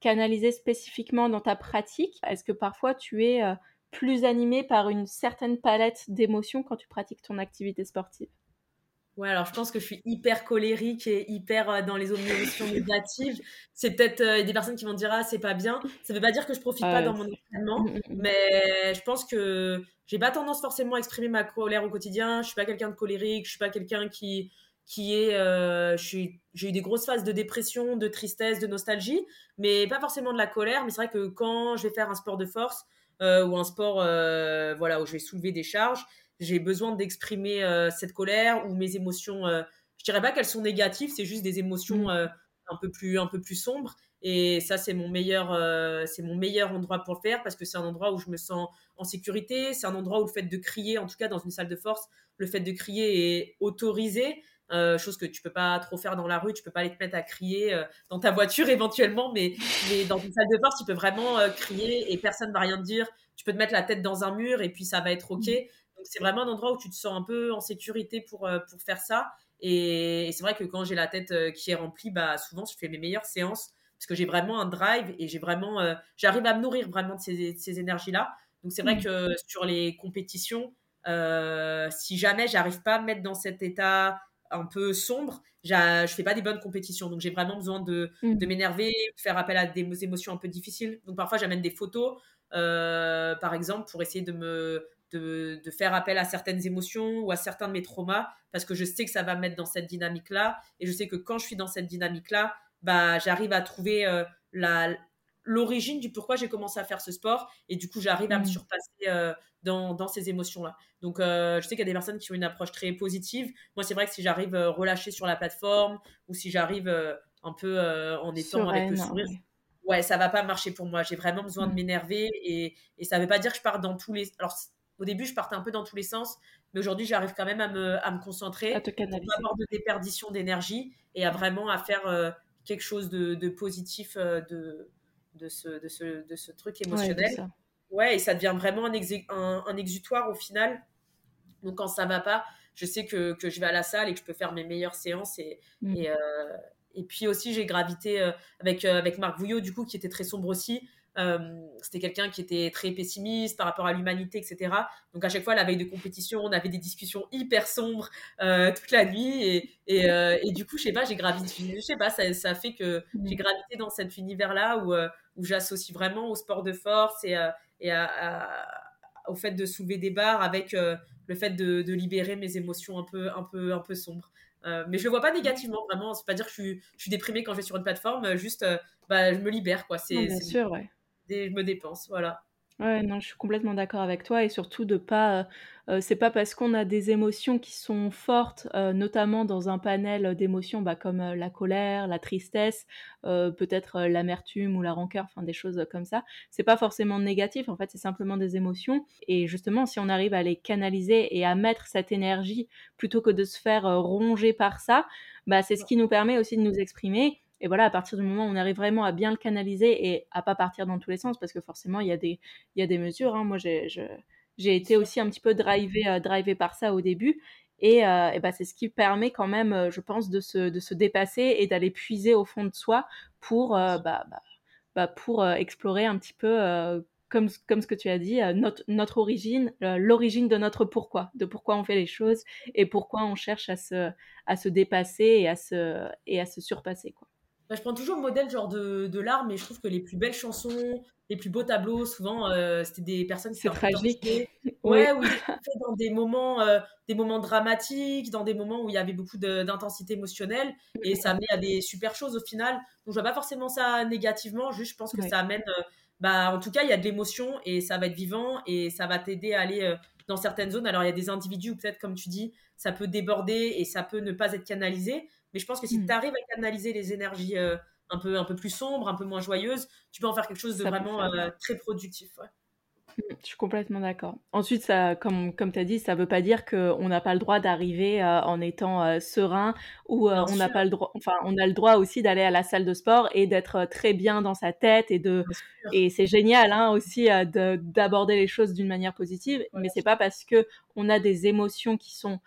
canalisais spécifiquement dans ta pratique? Est-ce que parfois tu es plus animé par une certaine palette d'émotions quand tu pratiques ton activité sportive? Ouais, alors je pense que je suis hyper colérique et hyper euh, dans les émotions négatives. C'est peut-être euh, des personnes qui vont dire ah c'est pas bien. Ça veut pas dire que je profite pas dans mon entraînement, mm, mm, mm. mais je pense que j'ai pas tendance forcément à exprimer ma colère au quotidien. Je suis pas quelqu'un de colérique, je suis pas quelqu'un qui qui est euh, j'ai eu des grosses phases de dépression, de tristesse, de nostalgie, mais pas forcément de la colère. Mais c'est vrai que quand je vais faire un sport de force ou un sport voilà où je vais soulever des charges j'ai besoin d'exprimer euh, cette colère ou mes émotions. Euh, je dirais pas qu'elles sont négatives, c'est juste des émotions mm. euh, un peu plus un peu plus sombres. Et ça, c'est mon meilleur c'est mon meilleur endroit pour le faire parce que c'est un endroit où je me sens en sécurité. C'est un endroit où le fait de crier, en tout cas dans une salle de force, le fait de crier est autorisé. chose que tu peux pas trop faire dans la rue, tu peux pas aller te mettre à crier dans ta voiture éventuellement, mais, mais dans une salle de force, tu peux vraiment crier et personne va rien te dire. Tu peux te mettre la tête dans un mur et puis ça va être ok. Mm c'est vraiment un endroit où tu te sens un peu en sécurité pour, euh, pour faire ça. Et, c'est vrai que quand j'ai la tête euh, qui est remplie, bah, souvent je fais mes meilleures séances parce que j'ai vraiment un drive et j'ai vraiment, euh, j'arrive à me nourrir vraiment de ces, ces énergies-là. Donc c'est vrai mmh. que sur les compétitions, si jamais j'arrive pas à me mettre dans cet état un peu sombre, je fais pas des bonnes compétitions. Donc j'ai vraiment besoin de, mmh. de m'énerver, faire appel à des émotions un peu difficiles. Donc parfois j'amène des photos, par exemple, pour essayer de me de, faire appel à certaines émotions ou à certains de mes traumas parce que je sais que ça va me mettre dans cette dynamique-là et je sais que quand je suis dans cette dynamique-là, bah, j'arrive à trouver euh, la, l'origine du pourquoi j'ai commencé à faire ce sport et du coup j'arrive à me mmh. surpasser euh, dans, dans, ces émotions-là. Donc euh, je sais qu'il y a des personnes qui ont une approche très positive. Moi c'est vrai que si j'arrive relâché sur la plateforme ou si j'arrive un peu en étant avec le sourire, ouais ça va pas marcher pour moi. J'ai vraiment besoin de mmh. m'énerver et, et ça veut pas dire que je pars dans tous les... Alors au début, je partais un peu dans tous les sens, mais aujourd'hui, j'arrive quand même à me, à me concentrer, à te pas avoir de déperdition d'énergie et à vraiment à faire euh, quelque chose de, de positif euh, de, de, ce, de, ce, de ce truc émotionnel. Ouais, et ça devient vraiment un, un, un, exutoire au final. Donc, quand ça va pas, je sais que, que, je vais à la salle et que je peux faire mes meilleures séances. Et, mm. et, euh, et puis aussi, j'ai gravité avec, avec Marc Vouillot, du coup, qui était très sombre aussi. Euh, c'était quelqu'un qui était très pessimiste par rapport à l'humanité, etc. Donc à chaque fois, la veille de compétition, on avait des discussions hyper sombres euh, toute la nuit. Et, et, euh, et, du coup, je sais pas, j'ai gravité, je sais pas, ça, ça fait que mmh. j'ai gravité dans cet univers-là où, où j'associe vraiment au sport de force et, et au fait de soulever des barres avec le fait de, de, libérer mes émotions un peu, un peu, un peu sombres. mais je le vois pas négativement, vraiment. C'est pas dire que je suis, je suis déprimée quand je vais sur une plateforme, juste, bah, je me libère, quoi. C'est, bien sûr, ouais je me dépense, voilà. Ouais, non, je suis complètement d'accord avec toi et surtout de pas, euh, euh, c'est pas parce qu'on a des émotions qui sont fortes, euh, notamment dans un panel d'émotions bah, comme la colère, la tristesse, peut-être l'amertume ou la rancœur, enfin des choses comme ça. C'est pas forcément négatif, en fait, c'est simplement des émotions. Et justement, si on arrive à les canaliser et à mettre cette énergie plutôt que de se faire ronger par ça, bah, c'est ce qui nous permet aussi de nous exprimer et voilà, à partir du moment où on arrive vraiment à bien le canaliser et à pas partir dans tous les sens, parce que forcément, il y a des, il y a des mesures. Hein. Moi, j'ai, été aussi un petit peu drivé, euh, par ça au début. Et, euh, et bah, c'est ce qui permet quand même, euh, je pense, de se, de se dépasser et d'aller puiser au fond de soi pour, euh, bah, bah, bah, pour explorer un petit peu, comme, comme ce que tu as dit, notre, notre origine, l'origine de notre pourquoi, de pourquoi on fait les choses et pourquoi on cherche à se, à se dépasser et à se, et à se surpasser. Quoi. Bah, je prends toujours le modèle genre de, de l'art, mais je trouve que les plus belles chansons, les plus beaux tableaux, souvent, euh, c'était des personnes qui C'est tragique. Ouais, oui. dans des moments, euh, des moments dramatiques, dans des moments où il y avait beaucoup d'intensité émotionnelle, et ça amène à des super choses au final. Donc je vois pas forcément ça négativement, juste je pense que ça amène, euh, bah en tout cas il y a de l'émotion et ça va être vivant et ça va t'aider à aller dans certaines zones. Alors il y a des individus où peut-être comme tu dis, ça peut déborder et ça peut ne pas être canalisé, mais je pense que si mmh. tu arrives à canaliser les énergies euh, un peu, un peu plus sombre, un peu moins joyeuse, tu peux en faire quelque chose de vraiment très productif. Mmh, je suis complètement d'accord. Ensuite, ça, comme, comme tu as dit, ça ne veut pas dire qu'on n'a pas le droit d'arriver euh, en étant euh, serein ou euh, on n'a pas le droit, enfin, on a le droit aussi d'aller à la salle de sport et d'être très bien dans sa tête et de, et c'est génial hein, aussi d'aborder les choses d'une manière positive, mais c'est pas parce que on a des émotions qui sont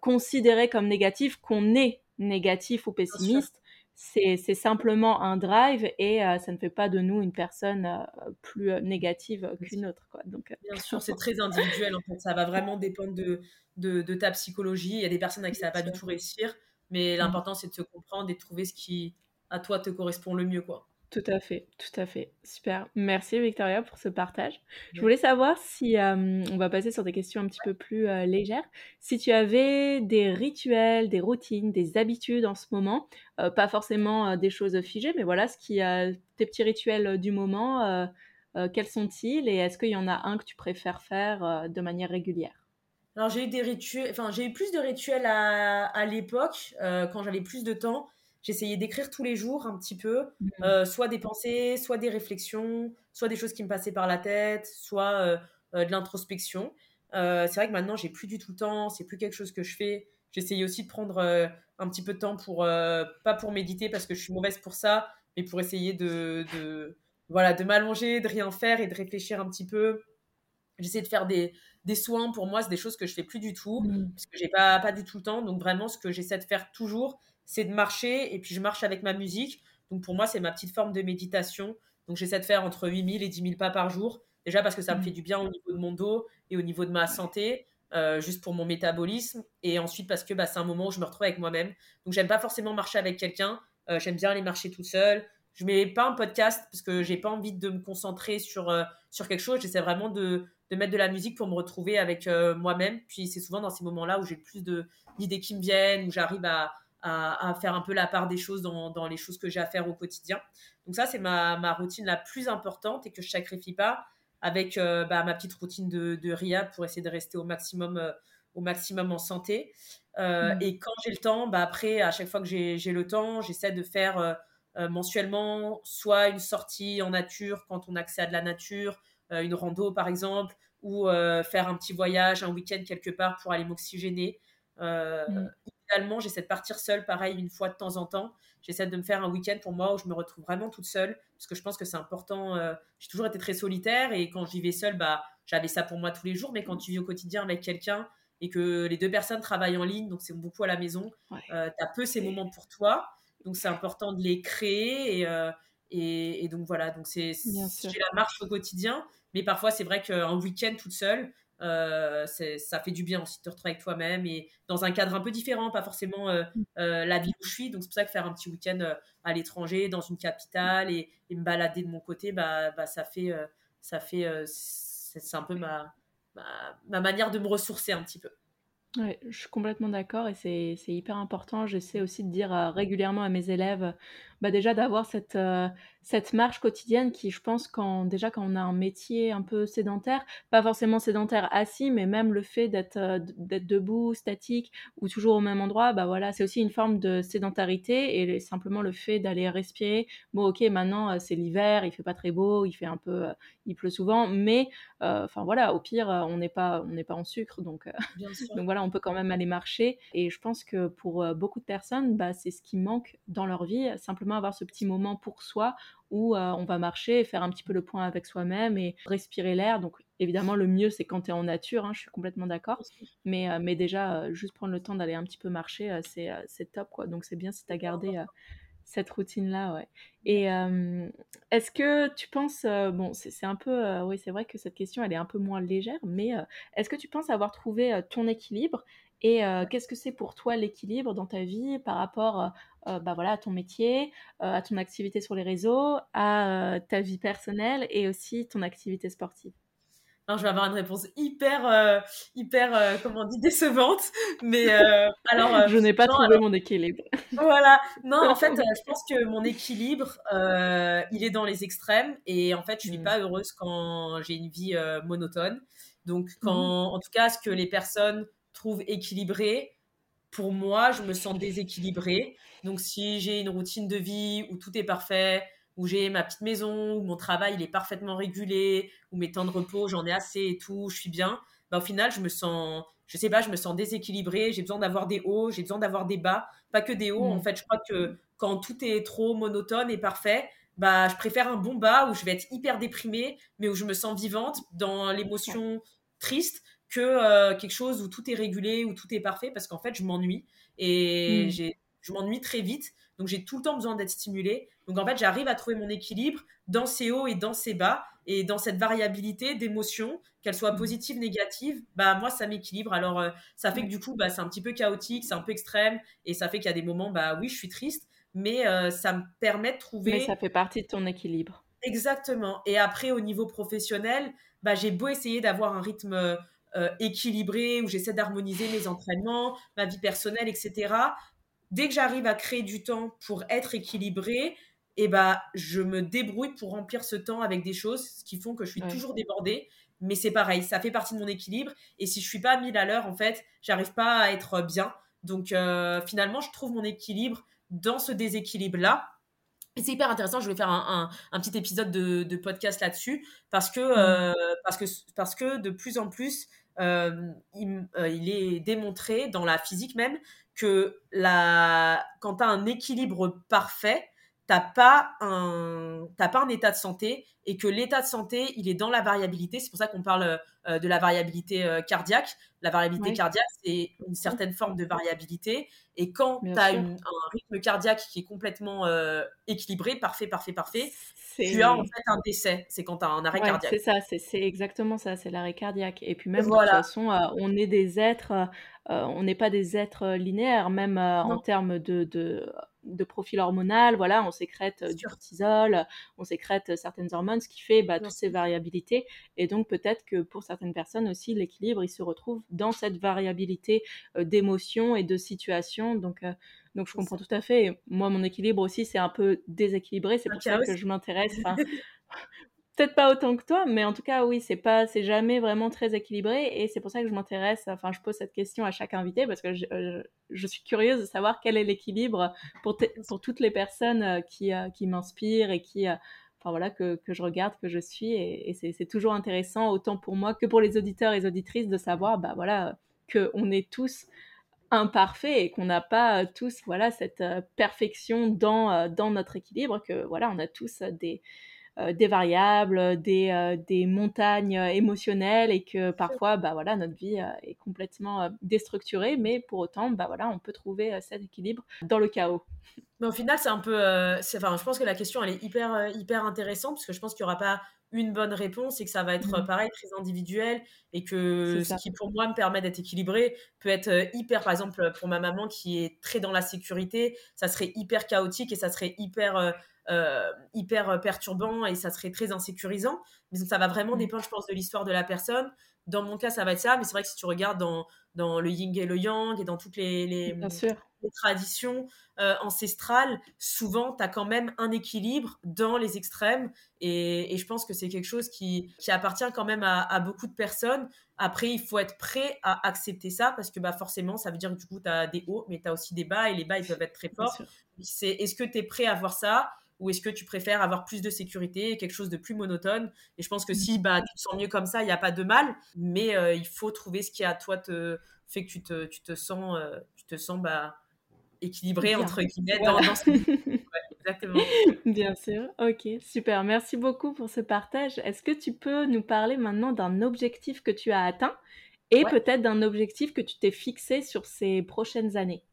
considérées comme négatives qu'on est négatif ou pessimiste c'est simplement un drive et euh, ça ne fait pas de nous une personne euh, plus euh, négative qu'une autre. Quoi. Donc, Bien sûr, c'est très individuel en fait. Ça va vraiment dépendre de, de, ta psychologie. Il y a des personnes avec qui ça va pas du tout réussir, mais mmh. l'important c'est de te comprendre et de trouver ce qui à toi te correspond le mieux. quoi. Tout à fait, tout à fait. Super. Merci Victoria pour ce partage. Je voulais savoir si, euh, on va passer sur des questions un petit peu plus euh, légères, si tu avais des rituels, des routines, des habitudes en ce moment, euh, pas forcément des choses figées, mais voilà, ce qui a tes petits rituels du moment, quels sont-ils et est-ce qu'il y en a un que tu préfères faire de manière régulière? Alors j'ai eu des rituels, enfin j'ai eu plus de rituels à, à l'époque quand j'avais plus de temps j'essayais d'écrire tous les jours un petit peu, mmh. euh, soit des pensées, soit des réflexions, soit des choses qui me passaient par la tête, soit euh, euh, de l'introspection. c'est vrai que maintenant, j'ai plus du tout le temps, c'est plus quelque chose que je fais. J'essayais aussi de prendre un petit peu de temps pour, pas pour méditer parce que je suis mauvaise pour ça, mais pour essayer de, de voilà, de m'allonger, de rien faire et de réfléchir un petit peu. J'essaie de faire des, des soins. Pour moi, c'est des choses que je fais plus du tout mmh. parce que j'ai pas, pas du tout le temps. Donc vraiment, ce que j'essaie de faire toujours, c'est de marcher et puis je marche avec ma musique. Donc pour moi, c'est ma petite forme de méditation. Donc j'essaie de faire entre 8000 et 10 000 pas par jour. Déjà parce que ça me fait mmh. du bien au niveau de mon dos et au niveau de ma santé, euh, juste pour mon métabolisme. Et ensuite parce que bah, c'est un moment où je me retrouve avec moi-même. Donc j'aime pas forcément marcher avec quelqu'un. Euh, j'aime bien aller marcher tout seul. Je mets pas un podcast parce que j'ai pas envie de me concentrer sur, euh, sur quelque chose. J'essaie vraiment de, de, mettre de la musique pour me retrouver avec moi-même. Puis c'est souvent dans ces moments-là où j'ai plus d'idées qui me viennent, où j'arrive à, à, faire un peu la part des choses dans, les choses que j'ai à faire au quotidien. Donc ça, c'est ma, routine la plus importante et que je sacrifie pas avec euh, bah, ma petite routine de, de RIA pour essayer de rester au maximum, euh, au maximum en santé. Euh, mm. Et quand j'ai le temps, bah, après, à chaque fois que j'ai le temps, j'essaie de faire mensuellement soit une sortie en nature quand on a accès à de la nature, une rando par exemple, ou faire un petit voyage, un week-end quelque part pour aller m'oxygéner. Mm idéalement, j'essaie de partir seule, pareil, une fois de temps en temps. J'essaie de me faire un week-end pour moi où je me retrouve vraiment toute seule, parce que je pense que c'est important. Euh, j'ai toujours été très solitaire et quand je vivais seule, bah, j'avais ça pour moi tous les jours. Mais quand tu vis au quotidien avec quelqu'un et que les deux personnes travaillent en ligne, donc c'est beaucoup à la maison, euh, tu as peu ces moments pour toi. Donc c'est important de les créer et, euh, et, donc voilà, donc c'est la marche au quotidien. Mais parfois, c'est vrai qu'un week-end toute seule, euh, ça fait du bien aussi de te retrouver avec toi-même et dans un cadre un peu différent, pas forcément euh, mm. euh, la ville où je suis. Donc c'est pour ça que faire un petit week-end à l'étranger, dans une capitale et, me balader de mon côté, bah, bah ça fait, ça fait, c'est un peu ma, ma, manière de me ressourcer un petit peu. Ouais, je suis complètement d'accord et c'est hyper important. J'essaie aussi de dire régulièrement à mes élèves, bah déjà d'avoir cette, euh, cette marche quotidienne qui, je pense, quand déjà quand on a un métier un peu sédentaire, pas forcément sédentaire assis, mais même le fait d'être euh, d'être debout, statique ou toujours au même endroit, bah voilà, c'est aussi une forme de sédentarité et simplement le fait d'aller respirer. Bon, ok, maintenant euh, c'est l'hiver, il fait pas très beau, il fait un peu, il pleut souvent, mais enfin voilà, au pire, on n'est pas on n'est pas en sucre, donc donc voilà, on peut quand même aller marcher. Et je pense que pour beaucoup de personnes, bah, c'est ce qui manque dans leur vie, simplement avoir ce petit moment pour soi où euh, on va marcher et faire un petit peu le point avec soi-même et respirer l'air. Donc évidemment, le mieux, c'est quand tu es en nature, hein, je suis complètement d'accord. Mais, euh, mais déjà, euh, juste prendre le temps d'aller un petit peu marcher, c'est top. quoi. Donc c'est bien si tu as gardé cette routine-là. Ouais. Et est-ce que tu penses, bon, c'est un peu, oui, c'est vrai que cette question, elle est un peu moins légère, mais est-ce que tu penses avoir trouvé ton équilibre et qu'est-ce que c'est pour toi l'équilibre dans ta vie par rapport bah voilà, à ton métier, à ton activité sur les réseaux, à ta vie personnelle et aussi ton activité sportive alors, je vais avoir une réponse hyper, hyper, comment on dit, décevante. Mais alors. je n'ai pas trouvé mon équilibre. voilà. Non, en fait, je pense que mon équilibre, il est dans les extrêmes. Et en fait, je suis mmh. pas heureuse quand j'ai une vie monotone. Donc, quand, mmh. en tout cas, ce que les personnes trouve équilibré. Pour moi, je me sens déséquilibrée. Donc, si j'ai une routine de vie où tout est parfait, où j'ai ma petite maison, où mon travail il est parfaitement régulé, où mes temps de repos, j'en ai assez et tout, je suis bien, bah, au final, je me sens, je sais pas, je me sens déséquilibrée, j'ai besoin d'avoir des hauts, j'ai besoin d'avoir des bas, pas que des hauts. En mmh. fait, je crois que quand tout est trop monotone et parfait, bah, je préfère un bon bas où je vais être hyper déprimée, mais où je me sens vivante dans l'émotion triste que euh, quelque chose où tout est régulé, où tout est parfait, parce qu'en fait, je m'ennuie et mmh. je m'ennuie très vite. Donc, j'ai tout le temps besoin d'être stimulée. Donc, en fait, j'arrive à trouver mon équilibre dans ces hauts et dans ces bas et dans cette variabilité d'émotions, qu'elles soient mmh. positives, négatives. Bah, moi, ça m'équilibre. Alors, euh, ça fait que du coup, bah, c'est un petit peu chaotique, c'est un peu extrême et ça fait qu'il y a des moments, bah oui, je suis triste, mais euh, ça me permet de trouver. Mais ça fait partie de ton équilibre. Exactement. Et après, au niveau professionnel, bah, j'ai beau essayer d'avoir un rythme euh, équilibré où j'essaie d'harmoniser mes entraînements, ma vie personnelle, etc. Dès que j'arrive à créer du temps pour être équilibré, eh bah, je me débrouille pour remplir ce temps avec des choses qui font que je suis toujours débordée. Mais c'est pareil, ça fait partie de mon équilibre. Et si je suis pas 1000 à l'heure, en fait, j'arrive pas à être bien. Donc euh, finalement, je trouve mon équilibre dans ce déséquilibre-là. Et c'est hyper intéressant, je vais faire un, un, petit épisode de, de podcast là-dessus, parce que, mmh. euh, parce, que, parce que de plus en plus, euh, il, euh, il, est démontré dans la physique même que la, quand tu as un équilibre parfait, t'as pas un pas un état de santé et que l'état de santé il est dans la variabilité. C'est pour ça qu'on parle euh, de la variabilité euh, cardiaque. La variabilité cardiaque c'est une certaine forme de variabilité. Et quand tu as un rythme cardiaque qui est complètement euh, équilibré parfait parfait parfait tu as en fait un décès. C'est quand tu as un arrêt cardiaque. c'est ça c'est exactement ça c'est l'arrêt cardiaque. Et puis même de toute façon on est des êtres on n'est pas des êtres linéaires même en termes de, de de profil hormonal, voilà, on sécrète euh, du cortisol, on sécrète euh, certaines hormones, ce qui fait bah, toutes ces variabilités. Et donc peut-être que pour certaines personnes aussi, l'équilibre, il se retrouve dans cette variabilité euh, d'émotions et de situations. Donc, donc je comprends tout à fait. moi, mon équilibre aussi, c'est un peu déséquilibré. C'est pour ça que je m'intéresse. peut-être pas autant que toi, mais en tout cas, oui, c'est pas, c'est jamais vraiment très équilibré, et c'est pour ça que je m'intéresse. Enfin, je pose cette question à chaque invité parce que je, euh, suis curieuse de savoir quel est l'équilibre pour, pour toutes les personnes euh, qui, euh, qui m'inspirent et qui, enfin voilà, que, que, je regarde, que je suis, et, c'est toujours intéressant autant pour moi que pour les auditeurs et les auditrices de savoir, bah voilà, que on est tous imparfaits et qu'on n'a pas tous, voilà, cette perfection dans dans notre équilibre, que voilà, on a tous des des variables, des, euh, des, montagnes émotionnelles et que parfois, bah voilà, notre vie euh, est complètement déstructurée, mais pour autant, bah voilà, on peut trouver cet équilibre dans le chaos. Mais au final, c'est un peu, enfin, je pense que la question elle est hyper hyper intéressante parce que je pense qu'il n'y aura pas une bonne réponse et que ça va être mmh. pareil très individuel et que ce qui pour moi me permet d'être équilibré peut être hyper par exemple pour ma maman qui est très dans la sécurité ça serait hyper chaotique et ça serait hyper euh, hyper perturbant et ça serait très insécurisant. Mais ça va vraiment mm. dépendre, je pense, de l'histoire de la personne. Dans mon cas, ça va être ça, mais c'est vrai que si tu regardes dans, dans le yin et le yang et dans toutes les, les, traditions euh, ancestrales, souvent, tu as quand même un équilibre dans les extrêmes. Et, et je pense que c'est quelque chose qui, qui, appartient quand même à, à, beaucoup de personnes. Après, il faut être prêt à accepter ça parce que bah, forcément, ça veut dire que du coup, tu as des hauts, mais tu as aussi des bas et les bas, ils peuvent être très forts. C'est est-ce que tu es prêt à voir ça? Ou est-ce que tu préfères avoir plus de sécurité, quelque chose de plus monotone? Et je pense que si bah, tu te sens mieux comme ça, il n'y a pas de mal, mais euh, il faut trouver ce qui à toi te fait que tu te, tu te sens, euh, tu te sens bah, équilibré, entre guillemets, dans, ce... exactement. Bien sûr, ok, super. Merci beaucoup pour ce partage. Est-ce que tu peux nous parler maintenant d'un objectif que tu as atteint et peut-être d'un objectif que tu t'es fixé sur ces prochaines années?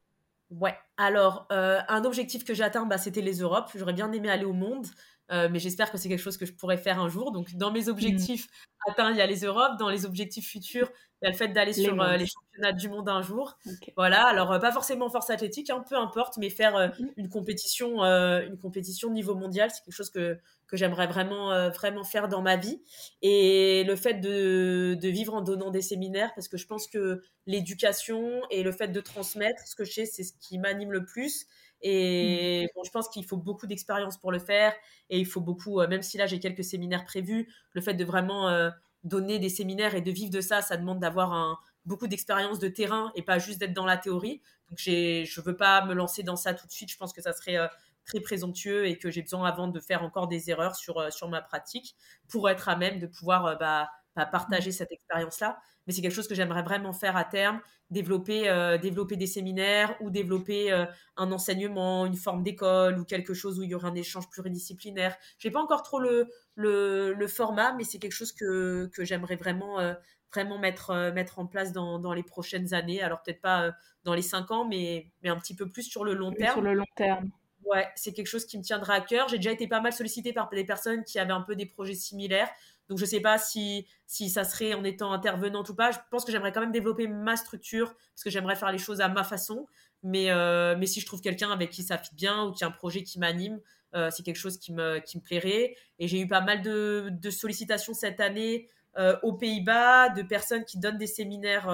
Ouais, alors euh, un objectif que j'atteins, bah, c'était les Europes. J'aurais bien aimé aller au monde, euh, mais j'espère que c'est quelque chose que je pourrais faire un jour. Donc dans mes mmh. objectifs atteints, il y a les Europes. Dans les objectifs futurs, il y a le fait d'aller sur euh, les championnats du monde un jour. Voilà, alors pas forcément force athlétique, hein, peu importe, mais faire mmh. une compétition, une compétition niveau mondial, c'est quelque chose que que j'aimerais vraiment, euh, vraiment faire dans ma vie. Et le fait de, de, vivre en donnant des séminaires, parce que je pense que l'éducation et le fait de transmettre, ce que je sais, c'est ce qui m'anime le plus. Et mmh. bon, je pense qu'il faut beaucoup d'expérience pour le faire. Et il faut beaucoup, euh, même si là j'ai quelques séminaires prévus, le fait de vraiment euh, donner des séminaires et de vivre de ça, ça demande d'avoir beaucoup d'expérience de terrain et pas juste d'être dans la théorie. Donc je ne veux pas me lancer dans ça tout de suite. Je pense que ça serait très présomptueux et que j'ai besoin avant de faire encore des erreurs sur, sur ma pratique pour être à même de pouvoir bah, partager cette expérience-là. Mais c'est quelque chose que j'aimerais vraiment faire à terme, développer, euh, développer des séminaires ou développer euh, un enseignement, une forme d'école ou quelque chose où il y aurait un échange pluridisciplinaire. Je n'ai pas encore trop le, le, format, mais c'est quelque chose que, que j'aimerais vraiment, euh, vraiment mettre, mettre en place dans, dans, les prochaines années. Alors peut-être pas dans les cinq ans, mais, mais un petit peu plus sur le long terme. Sur le long terme. Ouais, c'est quelque chose qui me tiendra à cœur. J'ai déjà été pas mal sollicitée par des personnes qui avaient un peu des projets similaires. Donc je ne sais pas si, si ça serait en étant intervenante ou pas. Je pense que j'aimerais quand même développer ma structure parce que j'aimerais faire les choses à ma façon. Mais, euh, mais si je trouve quelqu'un avec qui ça fit bien ou qui a un projet qui m'anime, euh, c'est quelque chose qui me, qui me plairait. Et j'ai eu pas mal de, de sollicitations cette année euh, aux Pays-Bas de personnes qui donnent des séminaires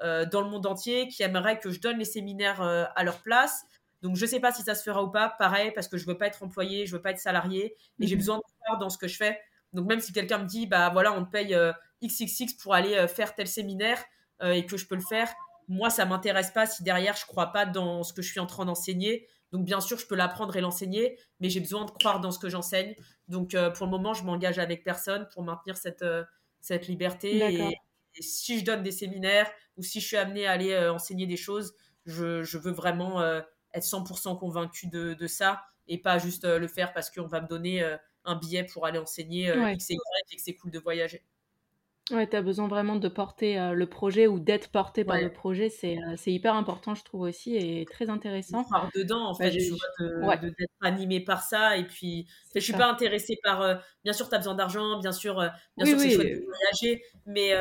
dans le monde entier, qui aimeraient que je donne les séminaires à leur place. Donc je ne sais pas si ça se fera ou pas. Pareil, parce que je ne veux pas être employé, je ne veux pas être salarié. Et j'ai mhm. besoin de dans ce que je fais. Donc même si quelqu'un me dit, bah voilà, on te paye XXX euh, pour aller euh, faire tel séminaire euh, et que je peux le faire, moi, ça m'intéresse pas si derrière, je crois pas dans ce que je suis en train d'enseigner. Donc bien sûr, je peux l'apprendre et l'enseigner, mais j'ai besoin de croire dans ce que j'enseigne. Donc pour le moment, je m'engage avec personne pour maintenir cette, cette liberté. Et, si je donne des séminaires ou si je suis amenée à aller enseigner des choses, je, je veux vraiment être 100% convaincu de, de, ça et pas juste le faire parce qu'on va me donner un billet pour aller enseigner euh, et que c'est cool de voyager. Ouais, tu as besoin vraiment de porter euh, le projet ou d'être porté par le projet. Euh, c'est hyper important, je trouve aussi, et très intéressant. Voir dedans, en bah, fait, d'être animé par ça. Et puis, je suis pas intéressée par. bien sûr, tu as besoin d'argent, bien sûr, bien sûr, c'est chouette de voyager. Mais,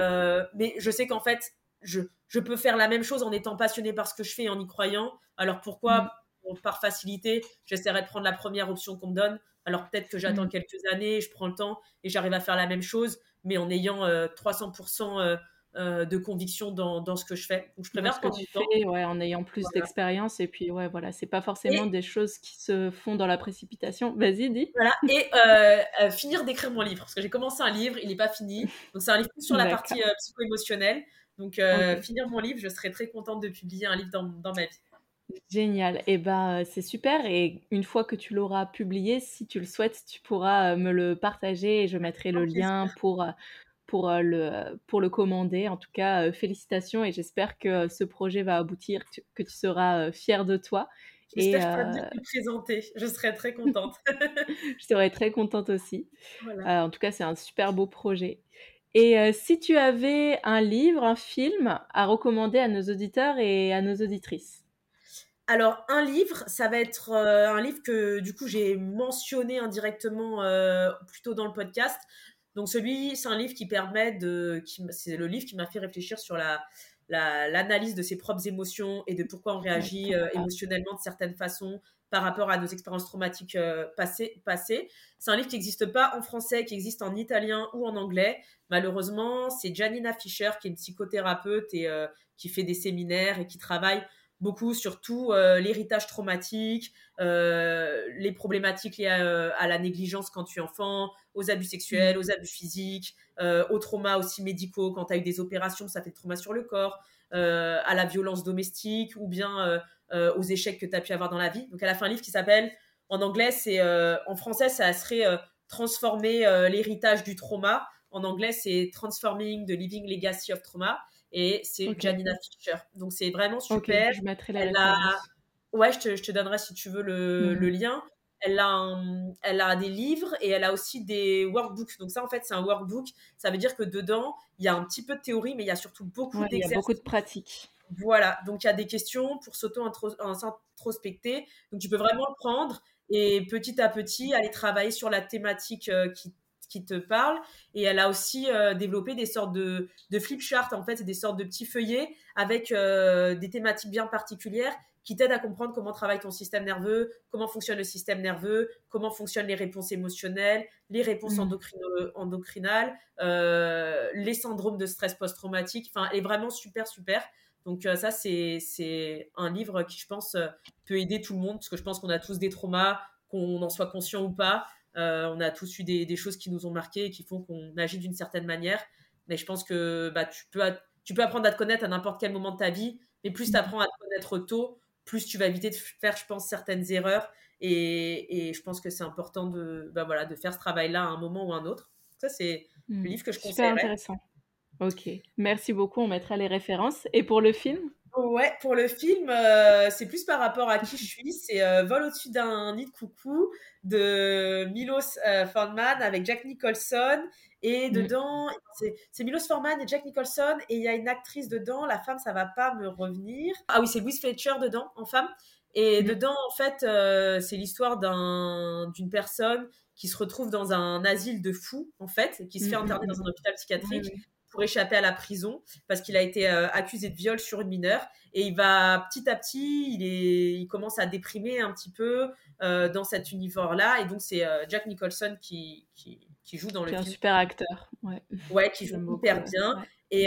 mais je sais qu'en fait, je, je peux faire la même chose en étant passionnée par ce que je fais et en y croyant. Alors pourquoi, mm. par facilité, j'essaierai de prendre la première option qu'on me donne alors peut-être que j'attends mm. quelques années, je prends le temps et j'arrive à faire la même chose, mais en ayant 300% euh, euh, euh, de conviction dans, ce que je fais. Donc je préfère ce que tu fais, ouais, en ayant plus d'expérience. Et puis ouais, voilà, c'est pas forcément des choses qui se font dans la précipitation. Vas-y, dis. Voilà. Et finir d'écrire mon livre, parce que j'ai commencé un livre, il n'est pas fini. Donc c'est un livre sur la partie psycho-émotionnelle. Donc finir mon livre, je serais très contente de publier un livre dans, dans ma vie. Génial. Et ben, c'est super. Et une fois que tu l'auras publié, si tu le souhaites, tu pourras me le partager et je mettrai le lien pour, pour, le, pour le commander. En tout cas, félicitations et j'espère que ce projet va aboutir, que tu seras fier de toi. J'espère te présenter. Je serai très contente. je serai très contente aussi. en tout cas, c'est un super beau projet. Et si tu avais un livre, un film à recommander à nos auditeurs et à nos auditrices? Alors, un livre, ça va être euh, un livre que du coup j'ai mentionné indirectement euh, plutôt dans le podcast. Donc, celui, c'est un livre qui permet de. C'est le livre qui m'a fait réfléchir sur la, l'analyse de ses propres émotions et de pourquoi on réagit euh, émotionnellement de certaines façons par rapport à nos expériences traumatiques passées. passées. C'est un livre qui n'existe pas en français, qui existe en italien ou en anglais. Malheureusement, c'est Janina Fischer, qui est une psychothérapeute et qui fait des séminaires et qui travaille beaucoup sur tout euh, l'héritage traumatique, euh, les problématiques liées euh, à, la négligence quand tu es enfant, aux abus sexuels, mm. aux abus physiques, aux traumas aussi médicaux quand tu as eu des opérations, ça fait des traumas sur le corps, à la violence domestique ou bien aux échecs que tu as pu avoir dans la vie. Donc elle a fait un livre qui s'appelle, en anglais, c'est en français, ça serait Transformer l'héritage du trauma. En anglais, c'est Transforming the Living Legacy of Trauma et c'est Janina Fischer. Donc c'est vraiment super. je mettrai la elle a... Ouais, je te, je te, donnerai si tu veux le, mhm. le lien. Elle a, elle a des livres et elle a aussi des workbooks. Donc ça, en fait, c'est un workbook. Ça veut dire que dedans, il y a un petit peu de théorie, mais il y a surtout beaucoup d'exercices. Il y a beaucoup de pratiques. Voilà, donc il y a des questions pour s'auto-introspecter. Donc tu peux vraiment le prendre et petit à petit aller travailler sur la thématique euh, qui qui te parle. Et elle a aussi euh, développé des sortes de, de flip charts, en fait, des sortes de petits feuillets avec euh, des thématiques bien particulières qui t'aident à comprendre comment travaille ton système nerveux, comment fonctionne le système nerveux, comment fonctionnent les réponses émotionnelles, les réponses mmh. endocrinales, euh, les syndromes de stress post-traumatique. Enfin, elle est vraiment super, super. Donc ça, c'est un livre qui, je pense, peut aider tout le monde, parce que je pense qu'on a tous des traumas, qu'on en soit conscient ou pas. Euh, on a tous eu des, choses qui nous ont marqué et qui font qu'on agit d'une certaine manière. Mais je pense que bah, tu, peux, tu peux apprendre à te connaître à n'importe quel moment de ta vie, mais plus tu apprends à te connaître tôt, plus tu vas éviter de faire, je pense, certaines erreurs. Et, je pense que c'est important de, bah voilà, de faire ce travail-là à un moment ou à un autre. Ça, c'est le hmm. livre que je conseille. Super intéressant. Ok, merci beaucoup. On mettra les références. Et pour le film? Ouais, pour le film, euh, c'est plus par rapport à qui je suis. C'est euh, Vol au-dessus d'un nid de coucou de Milos euh, Forman avec Jack Nicholson. Et mm. dedans, c'est Milos Forman et Jack Nicholson. Et il y a une actrice dedans. La femme, ça va pas me revenir. Ah oui, c'est Louise Fletcher dedans, en femme. Et mm. dedans, en fait, c'est l'histoire d'une personne qui se retrouve dans un asile de fous, en fait, qui se fait mm, interner dans un hôpital psychiatrique pour échapper à la prison parce qu'il a été euh, accusé de viol sur une mineure. Et il va petit à petit il est il commence à déprimer un petit peu euh, dans cet univers là et donc c'est euh, Jack Nicholson qui, qui, qui joue dans le film. un super acteur ouais, ouais qui joue hyper bien. et,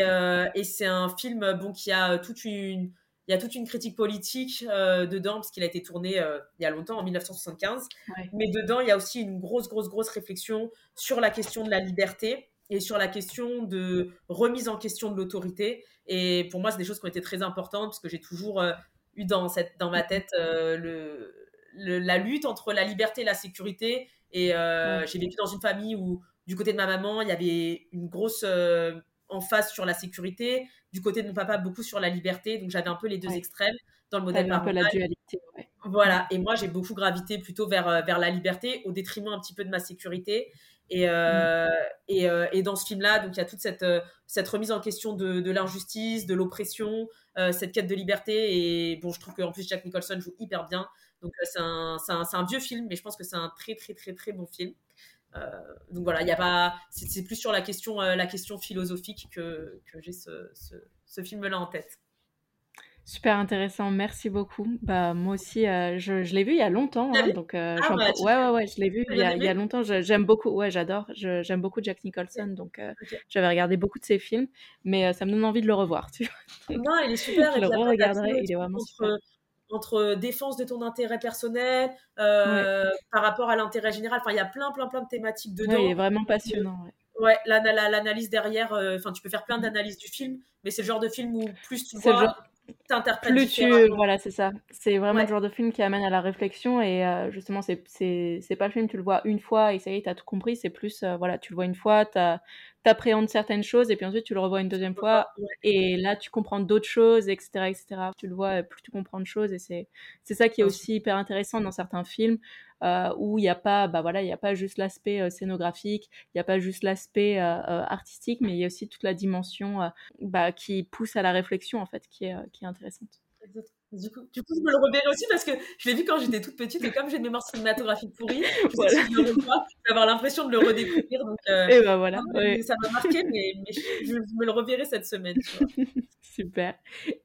et c'est un film bon qui a toute une il y a toute une critique politique dedans parce qu'il a été tourné il y a longtemps en 1975 mais dedans il y a aussi une grosse grosse grosse réflexion sur la question de la liberté et sur la question de remise en question de l'autorité. Et pour moi, c'est des choses qui ont été très importantes parce que j'ai toujours euh, eu dans, cette, dans ma tête euh, le, la lutte entre la liberté et la sécurité. Et euh, j'ai vécu dans une famille où, du côté de ma maman, il y avait une grosse emphase sur la sécurité, du côté de mon papa, beaucoup sur la liberté. Donc j'avais un peu les deux extrêmes dans le modèle un peu la dualité. Voilà, et moi j'ai beaucoup gravité plutôt vers, vers la liberté au détriment un petit peu de ma sécurité. Et, euh, et, euh, et, dans ce film-là, donc il y a toute cette, euh, cette remise en question de, l'injustice, de l'oppression, cette quête de liberté. Et bon, je trouve qu'en plus Jack Nicholson joue hyper bien. Donc c'est un, un, un, vieux film, mais je pense que c'est un très très très très bon film. donc voilà, il y a pas, c'est plus sur la question, la question philosophique que, que j'ai ce, ce, ce film-là en tête. Super intéressant, merci beaucoup. Bah, moi aussi, euh, je, je l'ai vu il y a longtemps, hein, donc euh, ah, bah, ouais, ouais, ouais, je l'ai vu il y, a, il y, a, longtemps. J'aime beaucoup, ouais, j'adore. J'aime beaucoup Jack Nicholson, donc euh, j'avais regardé beaucoup de ses films, mais ça me donne envie de le revoir. Tu vois. Non, il est super. je le re-regarderai, il est vraiment entre, super. Entre défense de ton intérêt personnel, par rapport à l'intérêt général, enfin, il y a plein, plein, plein de thématiques dedans. il est vraiment passionnant. Ouais, l'analyse derrière, enfin, tu peux faire plein mmh. d'analyses du film, mais c'est le genre de film où plus tu vois, plus tu voilà c'est ça. C'est vraiment le genre de film qui amène à la réflexion et euh, justement c'est c'est pas le film tu le vois une fois et ça y est t'as tout compris. C'est plus euh, voilà tu le vois une fois t'appréhendes certaines choses et puis ensuite tu le revois une deuxième fois et là tu comprends d'autres choses etc etc tu le vois plus tu comprends de choses et c'est c'est ça qui est aussi hyper intéressant dans certains films euh, où il n'y a pas, bah voilà, il n'y a pas juste l'aspect euh, scénographique, il n'y a pas juste l'aspect euh, artistique, mais il y a aussi toute la dimension bah, qui pousse à la réflexion en fait, qui est, qui est intéressante. Du coup, du coup, je me le reverrai aussi parce que je l'ai vu quand j'étais toute petite et comme j'ai une mémoire cinématographique pourrie, je voilà. je vais avoir l'impression de le redécouvrir. Donc, et ben voilà. Ça m'a marqué, mais, je, me le reverrai cette semaine. Super.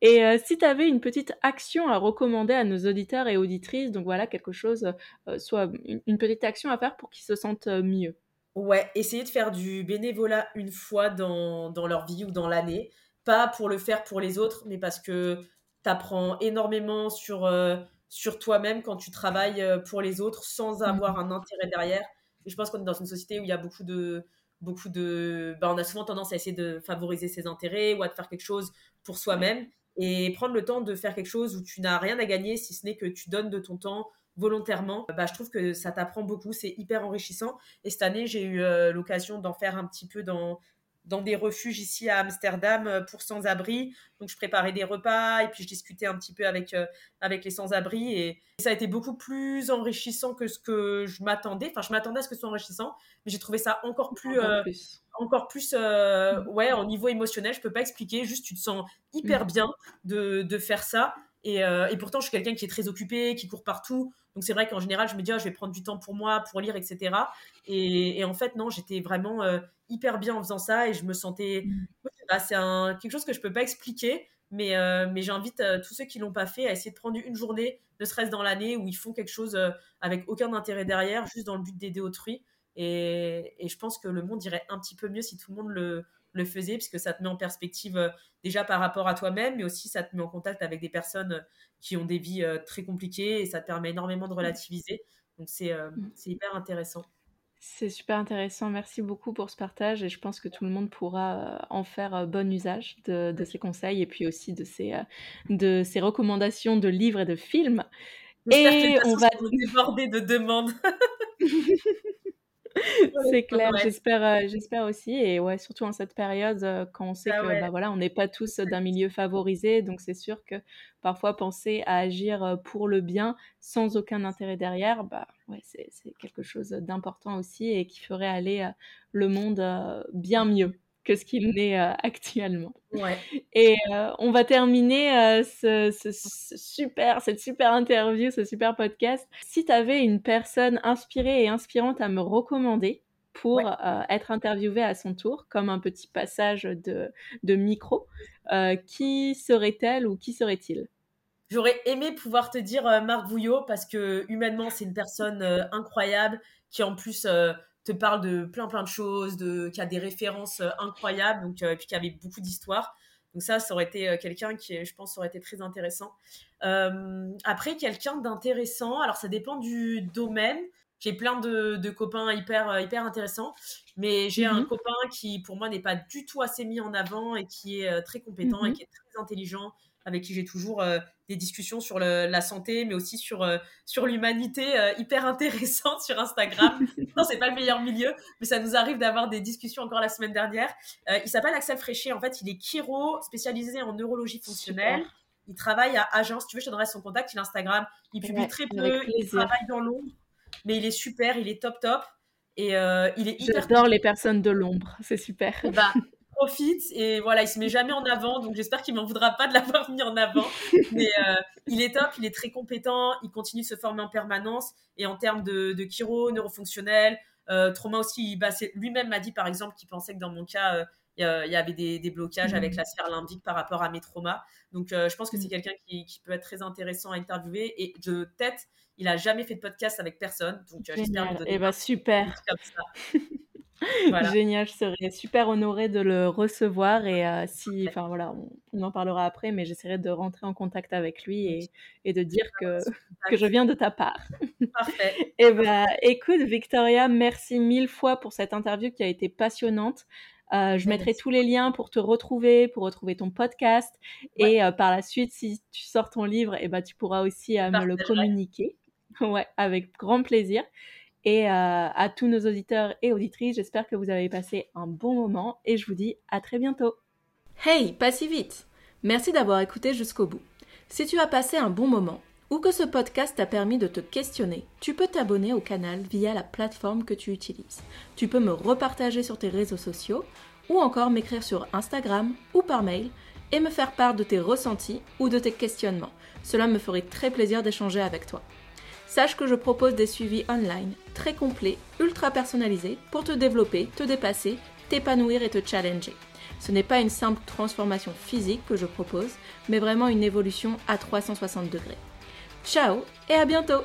Et euh, si tu avais une petite action à recommander à nos auditeurs et auditrices, donc voilà, quelque chose, euh, soit une, petite action à faire pour qu'ils se sentent euh, mieux. Ouais, essayer de faire du bénévolat une fois dans, dans leur vie ou dans l'année. Pas pour le faire pour les autres, mais parce que tu apprends énormément sur, sur toi-même quand tu travailles pour les autres sans mmh. avoir un intérêt derrière. Et je pense qu'on est dans une société où il y a beaucoup de, beaucoup de. Bah, on a souvent tendance à essayer de favoriser ses intérêts ou à faire quelque chose pour soi-même et prendre le temps de faire quelque chose où tu n'as rien à gagner si ce n'est que tu donnes de ton temps volontairement, bah, je trouve que ça t'apprend beaucoup, c'est hyper enrichissant. Et cette année, j'ai eu euh, l'occasion d'en faire un petit peu dans, dans des refuges ici à Amsterdam euh, pour sans-abri. Donc je préparais des repas et puis je discutais un petit peu avec, euh, avec les sans-abri et, ça a été beaucoup plus enrichissant que ce que je m'attendais. Enfin, je m'attendais à ce que ce soit enrichissant, mais j'ai trouvé ça encore plus... Encore plus, euh, mm. ouais, en niveau émotionnel, je peux pas expliquer. Juste, tu te sens hyper mm. bien de, de faire ça. Et, et, pourtant, je suis quelqu'un qui est très occupé, qui court partout. Donc c'est vrai qu'en général, je me dis, oh, je vais prendre du temps pour moi, pour lire, etc. Et, en fait, non, j'étais vraiment euh, hyper bien en faisant ça et je me sentais. Mm. Bah, c'est quelque chose que je peux pas expliquer, mais, euh, mais j'invite euh, tous ceux qui l'ont pas fait à essayer de prendre une journée, ne serait-ce dans l'année, où ils font quelque chose avec aucun intérêt derrière, juste dans le but d'aider autrui. Et, et, je pense que le monde irait un petit peu mieux si tout le monde le, le faisait, puisque ça te met en perspective euh, déjà par rapport à toi-même, mais aussi ça te met en contact avec des personnes euh, qui ont des vies euh, très compliquées et ça te permet énormément de relativiser. Donc c'est mm. hyper intéressant. C'est super intéressant. Merci beaucoup pour ce partage et je pense que tout le monde pourra en faire bon usage de, de ces conseils et puis aussi de ces, de ces recommandations de livres et de films. Et on va déborder de demandes. c'est clair, j'espère, euh, j'espère aussi. Et ouais, surtout en cette période, euh, quand on sait ah que bah, voilà, on n'est pas tous d'un milieu favorisé, donc c'est sûr que parfois penser à agir euh, pour le bien sans aucun intérêt derrière, bah ouais, c'est, c'est quelque chose d'important aussi et qui ferait aller le monde bien mieux que ce qu'il n'est actuellement. Ouais. Et on va terminer ce, ce, super, cette super interview, ce super podcast. Si tu avais une personne inspirée et inspirante à me recommander pour être interviewée à son tour, comme un petit passage de, de micro, qui serait-elle ou qui serait-il? J'aurais aimé pouvoir te dire Marc Vouillot parce que humainement c'est une personne incroyable qui en plus te parle de plein plein de choses, de, qui a des références euh, incroyables, donc, euh, et puis qui avait beaucoup d'histoires. Donc ça, ça aurait été euh, quelqu'un qui, je pense, aurait été très intéressant. après, quelqu'un d'intéressant, alors ça dépend du domaine. J'ai plein de, de, copains hyper, hyper intéressants, mais j'ai un mhm. copain qui, pour moi, n'est pas du tout assez mis en avant et qui est très compétent et mhm. qui est très intelligent, avec qui j'ai toujours des discussions sur la santé, mais aussi sur, euh, sur l'humanité euh, hyper intéressantes sur Instagram. non, c'est pas le meilleur milieu, mais ça nous arrive d'avoir des discussions encore la semaine dernière. Euh, il s'appelle Axel Fréchet. En fait, il est chiro spécialisé en neurologie fonctionnelle. Il travaille à Agen. Si tu veux, je te donnerai son contact. Il Instagram. Il publie très peu. Il travaille dans l'ombre. Mais il est super. Il est top, top. Et il est hyper. J'adore les personnes de l'ombre. C'est super. Bah, profite et voilà, il se met jamais en avant, donc j'espère qu'il m'en voudra pas de l'avoir mis en avant. Mais euh, il est top, il est très compétent, il continue de se former en permanence et en termes de, de chiro, neurofonctionnel, euh, trauma aussi, bah, lui-même m'a dit par exemple qu'il pensait que dans mon cas, euh, il y avait des, blocages avec mmh. la sphère limbique par rapport à mes traumas. Donc je pense que c'est mmh. quelqu'un qui, qui, peut être très intéressant à interviewer et de tête, il a jamais fait de podcast avec personne, donc j'espère lui donner. Et eh bah super. Génial, je serais super honorée de le recevoir et euh, si, enfin voilà, on, en parlera après, mais j'essaierai de rentrer en contact avec lui et, et de dire que, que je viens de ta part. Parfait. et eh ben, écoute, Victoria, merci mille fois pour cette interview qui a été passionnante. Euh, je mettrai tous les liens pour te retrouver, pour retrouver ton podcast. Et euh, par la suite, si tu sors ton livre, et eh ben, tu pourras aussi me le communiquer. Ouais, avec grand plaisir. Et euh, à tous nos auditeurs et auditrices, j'espère que vous avez passé un bon moment et je vous dis à très bientôt. Hey, pas si vite Merci d'avoir écouté jusqu'au bout. Si tu as passé un bon moment ou que ce podcast t'a permis de te questionner, tu peux t'abonner au canal via la plateforme que tu utilises. Tu peux me repartager sur tes réseaux sociaux ou encore m'écrire sur Instagram ou par mail et me faire part de tes ressentis ou de tes questionnements. Cela me ferait très plaisir d'échanger avec toi. Sache que je propose des suivis online très complets, ultra personnalisés pour te développer, te dépasser, t'épanouir et te challenger. Ce n'est pas une simple transformation physique que je propose, mais vraiment une évolution à 360 degrés. Ciao et à bientôt